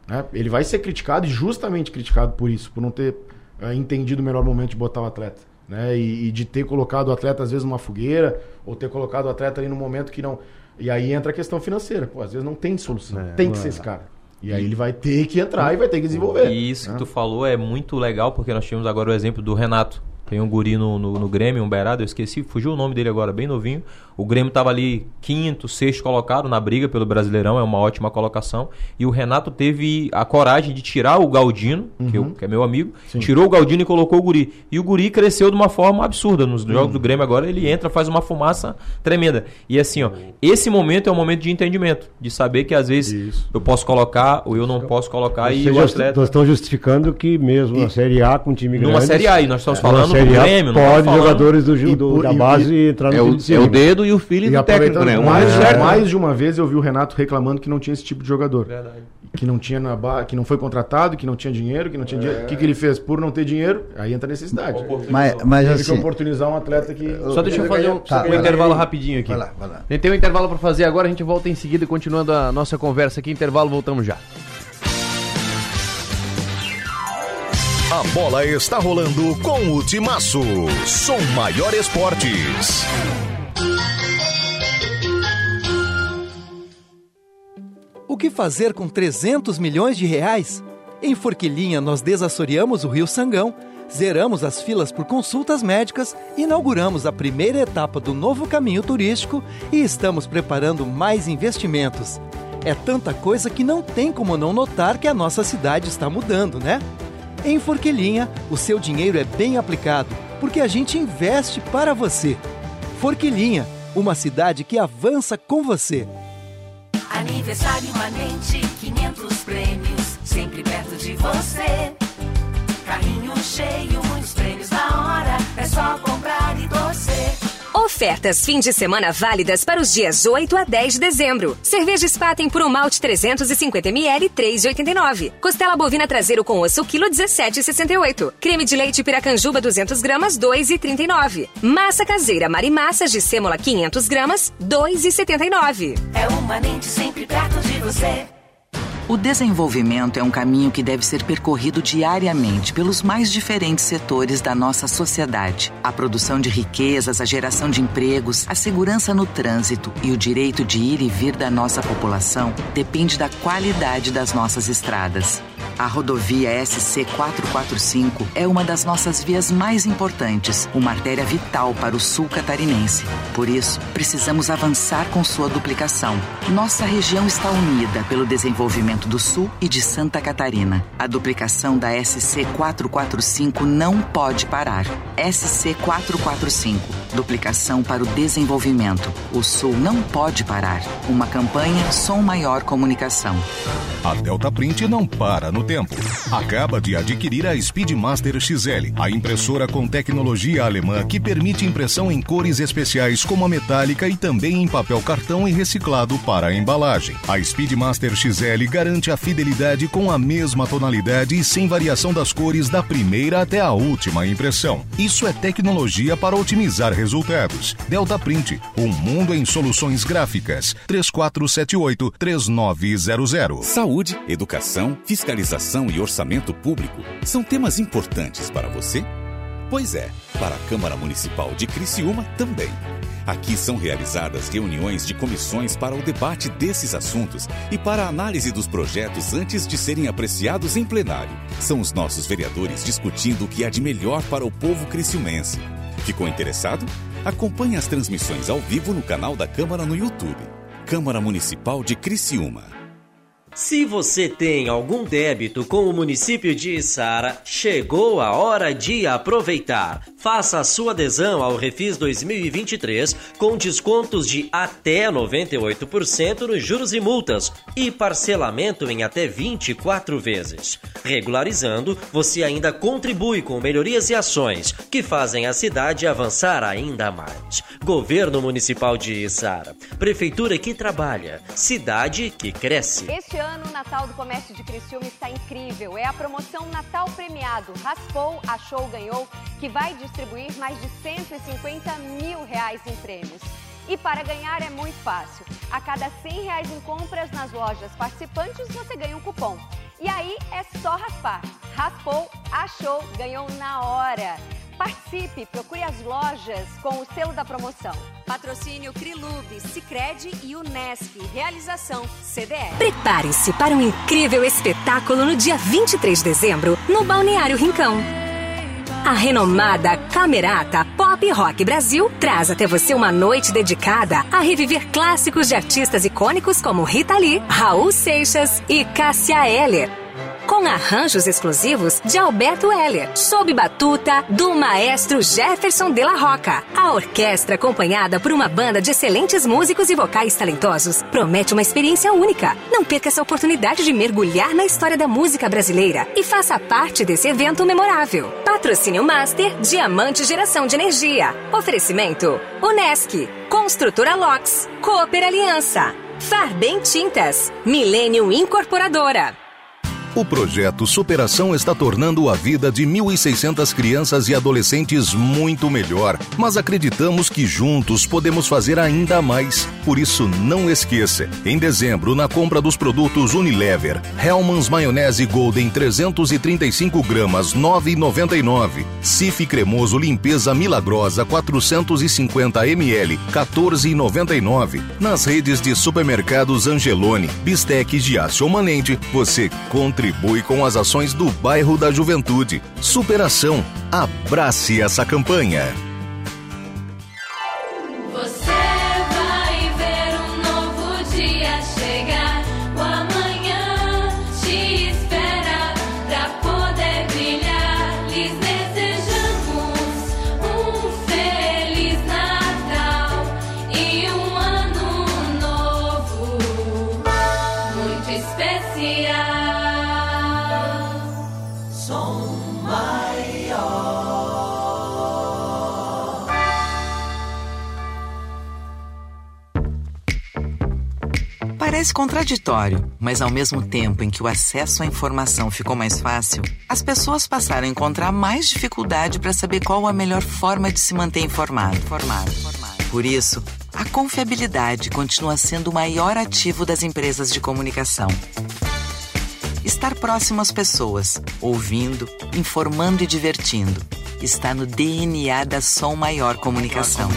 Né? Ele vai ser criticado e justamente criticado por isso, por não ter eh, entendido o melhor momento de botar o atleta. Né? E, e de ter colocado o atleta, às vezes, numa fogueira, ou ter colocado o atleta ali no momento que não. E aí entra a questão financeira. Pô, às vezes não tem solução. tem que ser é. esse cara. E aí ele vai ter que entrar e vai ter que desenvolver. E isso né? que tu falou é muito legal, porque nós tivemos agora o exemplo do Renato. Tem um guri no, no, no Grêmio, um Beirado, eu esqueci, fugiu o nome dele agora, bem novinho. O Grêmio tava ali quinto, sexto colocado na briga pelo Brasileirão, é uma ótima colocação. E o Renato teve a coragem de tirar o Galdino, que, eu- Uhum. que é meu amigo, Sim. tirou o Galdino e colocou o guri. E o guri cresceu de uma forma absurda. Nos Uhum. jogos do Grêmio agora ele entra, faz uma fumaça tremenda. E assim, ó, esse momento é um momento de entendimento, de saber que às vezes eu posso colocar ou eu não posso colocar e Vocês o já atleta... estão justificando que mesmo na Série A com time grande... Numa Série A, e nós estamos falando na do Grêmio, não pode estamos falando- jogadores do, E do- por- da e- base e- entrar no É o, é o dedo e o filho E do técnico, né? Mais, é mais de uma vez eu vi o Renato reclamando que não tinha esse tipo de jogador. Verdade. Que não tinha na ba... que não foi contratado, que não tinha dinheiro, que não tinha dinheiro. O que, que ele fez? Por não ter dinheiro, aí entra a necessidade. Mas- mas Teve assim- que oportunizar um atleta que. Só deixa eu fazer um, Tá, um intervalo rapidinho aqui. Vai lá, vai lá. Tem um intervalo pra fazer agora, a gente volta em seguida, continuando a nossa conversa aqui. Intervalo, voltamos já. A bola está rolando com o Timaço. Som Maior Esportes. O que fazer com 300 milhões de reais? Em Forquilinha, nós desassoreamos o Rio Sangão, zeramos as filas por consultas médicas, inauguramos a primeira etapa do novo caminho turístico e estamos preparando mais investimentos. É tanta coisa que não tem como não notar que a nossa cidade está mudando, né? Em Forquilinha, o seu dinheiro é bem aplicado, porque a gente investe para você. Forquilinha, uma cidade que avança com você. Aniversário imanente, 500 prêmios, sempre perto de você. Carrinho cheio, muitos prêmios na hora, é só comprar. Ofertas fim de semana válidas para os dias 8 a 10 de dezembro. Cerveja Spaten por um malte 350ml, 3,89. Costela bovina traseiro com osso, quilo 17,68. Creme de leite Piracanjuba 200 gramas, 2,39. Massa caseira Marimassas de sêmola 500 gramas, 2,79. É o manente sempre perto de você. O desenvolvimento é um caminho que deve ser percorrido diariamente pelos mais diferentes setores da nossa sociedade. A produção de riquezas, a geração de empregos, a segurança no trânsito e o direito de ir e vir da nossa população depende da qualidade das nossas estradas. A rodovia SC 445 é uma das nossas vias mais importantes, uma artéria vital para o sul catarinense. Por isso, precisamos avançar com sua duplicação. Nossa região está unida pelo desenvolvimento do sul e de Santa Catarina. A duplicação da SC 445 não pode parar. SC 445 Duplicação para o desenvolvimento. O sul não pode parar. Uma campanha Som Maior Comunicação. A Delta Print não para no tempo. Acaba de adquirir a Speedmaster XL, a impressora com tecnologia alemã que permite impressão em cores especiais como a metálica e também em papel cartão e reciclado para a embalagem. A Speedmaster XL garante a fidelidade com a mesma tonalidade e sem variação das cores da primeira até a última impressão. Isso é tecnologia para otimizar resultados. Delta Print, um mundo em soluções gráficas. 3478-3900. Saúde, educação, fiscalização e orçamento público são temas importantes para você? Pois é, para a Câmara Municipal de Criciúma também. Aqui são realizadas reuniões de comissões para o debate desses assuntos e para a análise dos projetos antes de serem apreciados em plenário. São os nossos vereadores discutindo o que há de melhor para o povo criciumense. Ficou interessado? Acompanhe as transmissões ao vivo no canal da Câmara no YouTube. Câmara Municipal de Criciúma. Se você tem algum débito com o município de Içara, chegou a hora de aproveitar. Faça a sua adesão ao Refis 2023 com descontos de até 98% nos juros e multas e parcelamento em até 24 vezes. Regularizando, você ainda contribui com melhorias e ações que fazem a cidade avançar ainda mais. Governo Municipal de Içara. Prefeitura que trabalha. Cidade que cresce. Este ano, o Natal do Comércio de Criciúma está incrível. É a promoção Natal Premiado Raspou, Achou, Ganhou, que vai distribuir mais de 150 mil reais em prêmios. E para ganhar é muito fácil. A cada 100 reais em compras nas lojas participantes, você ganha um cupom. E aí é só raspar. Raspou, achou, ganhou na hora. Participe, procure as lojas com o selo da promoção. Patrocínio Crilube, Sicredi e Unesc. Realização CDE. Prepare-se para um incrível espetáculo no dia 23 de dezembro, no Balneário Rincão. A renomada Camerata Pop Rock Brasil traz até você uma noite dedicada a reviver clássicos de artistas icônicos como Rita Lee, Raul Seixas e Cássia Eller. Com arranjos exclusivos de Alberto Heller, sob batuta do maestro Jefferson de la Roca. A orquestra, acompanhada por uma banda de excelentes músicos e vocais talentosos, promete uma experiência única. Não perca essa oportunidade de mergulhar na história da música brasileira e faça parte desse evento memorável. Patrocínio Master Diamante Geração de Energia. Oferecimento Unesc, Construtora Locks, Cooper Aliança, Farbem Tintas, Milênio Incorporadora. O projeto Superação está tornando a vida de 1.600 crianças e adolescentes muito melhor, mas acreditamos que juntos podemos fazer ainda mais. Por isso, não esqueça: em dezembro, na compra dos produtos Unilever, Hellmann's Maionese Golden 335 gramas 9,99, Cif Cremoso Limpeza Milagrosa 450 ml 14,99. Nas redes de supermercados Angelone, Bistec de Manente, você contribui contribui com as ações do bairro da Juventude. Superação. Abrace essa campanha. Você Parece contraditório, mas ao mesmo tempo em que o acesso à informação ficou mais fácil, as pessoas passaram a encontrar mais dificuldade para saber qual a melhor forma de se manter informado. Por isso, a confiabilidade continua sendo o maior ativo das empresas de comunicação. Estar próximo às pessoas, ouvindo, informando e divertindo, está no DNA da Som Maior Comunicação.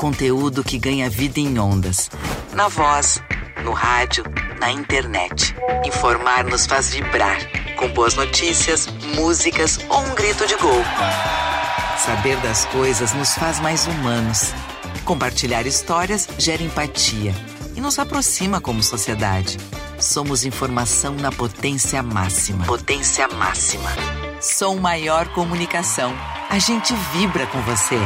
Conteúdo que ganha vida em ondas. Na voz, no rádio, na internet. Informar nos faz vibrar, com boas notícias, músicas ou um grito de gol. Saber das coisas nos faz mais humanos. Compartilhar histórias gera empatia e nos aproxima como sociedade. Somos informação na potência máxima. Potência máxima. Som Maior Comunicação. A gente vibra com você.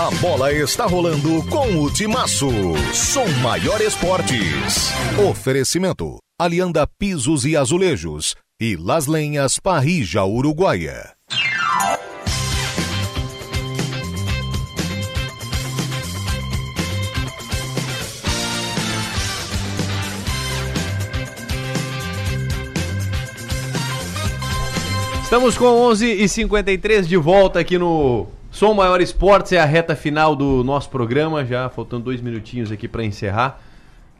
A bola está rolando com o Timaço. Som Maior Esportes. Oferecimento: Alianda Pisos e Azulejos e Las Lenhas Parrija Uruguaia. Estamos com 11h53 de volta aqui no Som Maior Esportes, é a reta final do nosso programa, já faltando dois minutinhos aqui para encerrar.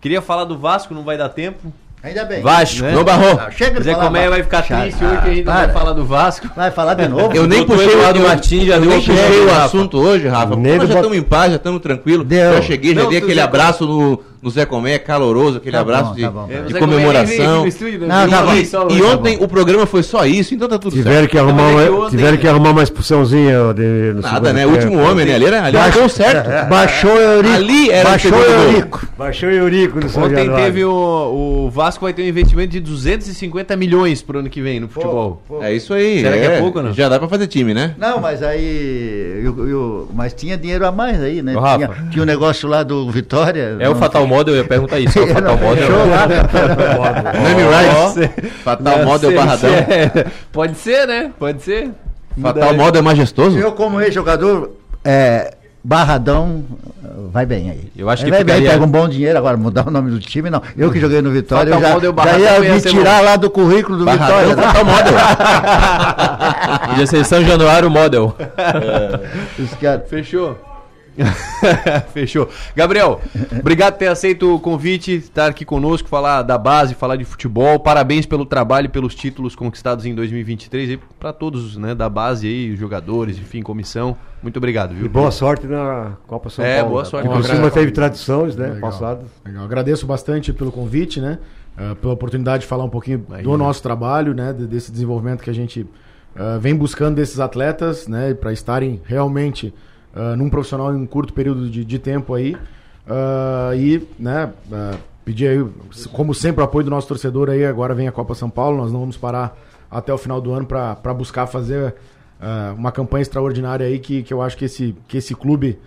Queria falar do Vasco, não vai dar tempo. Ainda bem. Vasco, Né? no Barro. Ah, chega de Zé falar Colmeia Vasco. vai ficar triste hoje que a gente não Ah, vai falar do Vasco. Vai falar de novo? Eu nem puxei o eu- Martins, já nem puxei o assunto hoje, Rafa. Do já estamos em paz, já estamos tranquilos. Já cheguei, já dei aquele abraço no, no Zé Comé, caloroso, aquele Tá abraço bom, de, tá bom. de É, o comemoração. estúdio, né? Não, tá bom. E hoje. ontem o programa foi só isso, então tá tudo Tiveram certo. que arrumar Não, é uma, ontem- tiveram que arrumar uma expulsãozinha de, no Nada, né? tempo. Último homem, né? Ali era, ali era deu certo. Baixou o Eurico. Ali era o Baixou o. Eurico. Baixou o Eurico no São Ontem Januário. teve o, o Vasco vai ter um investimento de 250 milhões pro ano que vem no futebol. É isso aí. Será que é pouco ou não? Já dá pra fazer time, né? Não, mas aí. eu- eu- mas tinha dinheiro a mais aí, né? Tinha, tinha um negócio lá do Vitória. É o Fatal Model, eu ia perguntar isso. É o Fatal Model. Fechou lá. Name Rights. Fatal Model Barradão. é- Pode ser, né? Pode ser. Fatal Model é majestoso? Eu, como ex-jogador, é, Barradão vai bem aí. Eu acho que vai bem, ficaria- pega um bom dinheiro agora, mudar o nome do time, não. Eu que joguei no Vitória, eu Fatal já, Model já Barradão ia ia me tirar lá do currículo do Barradão, Vitória. né? Fatal Model. Podia ser São Januário Model. Caras- Fechou. Fechou. Gabriel, obrigado por ter aceito o convite, estar aqui conosco, falar da base, falar de futebol. Parabéns pelo trabalho e pelos títulos conquistados em 2023 e para todos, né, da base aí, os jogadores, enfim, comissão. Muito obrigado, viu? E boa sorte na Copa São É, Paulo. boa sorte. O Criciúma teve tradições, né, Legal. passado. Legal. Agradeço bastante pelo convite, né? eh, pela oportunidade de falar um pouquinho do nosso trabalho, né? de- desse desenvolvimento que a gente eh, vem buscando desses atletas, né? Para estarem realmente eh, num profissional em um curto período de, de tempo aí. Ah, e, né? eh, pedir aí, como sempre, o apoio do nosso torcedor aí. Agora vem a Copa São Paulo. Nós não vamos parar até o final do ano para buscar fazer ah, uma campanha extraordinária aí que, que eu acho que esse, que esse clube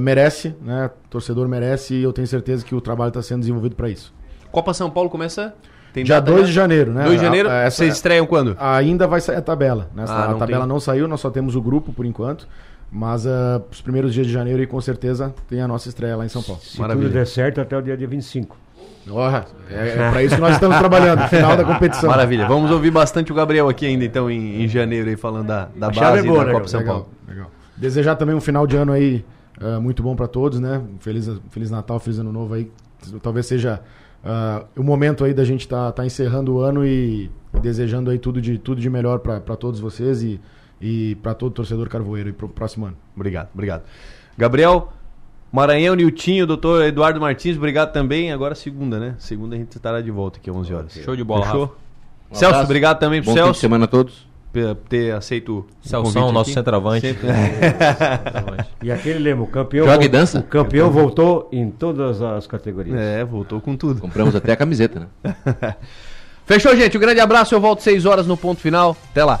merece, né? O torcedor merece e eu tenho certeza que o trabalho está sendo desenvolvido para isso. Copa São Paulo começa tem Dia data 2 já? de janeiro, né? 2 de janeiro, A- essa- vocês estreiam quando? Ainda vai sair a tabela, né? Ah, a não tabela tem. não saiu, nós só temos o grupo por enquanto. Mas ah, os primeiros dias de janeiro e com certeza tem a nossa estreia lá em São Paulo. Se tudo der certo, até o dia, dia 25. Porra, é, é para isso que nós estamos trabalhando, final da competição. Maravilha. Vamos ouvir bastante o Gabriel aqui ainda, então, em, em janeiro, aí, falando da, da A base é boa, da né, Copa São legal, Paulo. legal. Desejar também um final de ano aí ah, muito bom para todos, né? Feliz, Feliz Natal, Feliz Ano Novo aí. Talvez seja ah, o momento aí da gente tá, tá encerrando o ano e desejando aí tudo de, tudo de melhor para todos vocês e, e para todo torcedor carvoeiro e pro próximo ano. Obrigado, obrigado. Gabriel, Maranhão, Niltinho, doutor Eduardo Martins, obrigado também. Agora segunda, né? Segunda a gente estará de volta aqui às 11 horas. Show de bola, Fechou? Rafa. Um Celso, abraço. obrigado também pro Bom fim de Celso. semana a todos. Por ter aceito o Celsão, convite nosso aqui. centroavante. Sempre. E aquele lema, o campeão, Joga e dança. o campeão voltou em todas as categorias. É, voltou com tudo. Compramos até a camiseta, né? Fechou, gente? Um grande abraço. Eu volto 6 horas no ponto final. Até lá.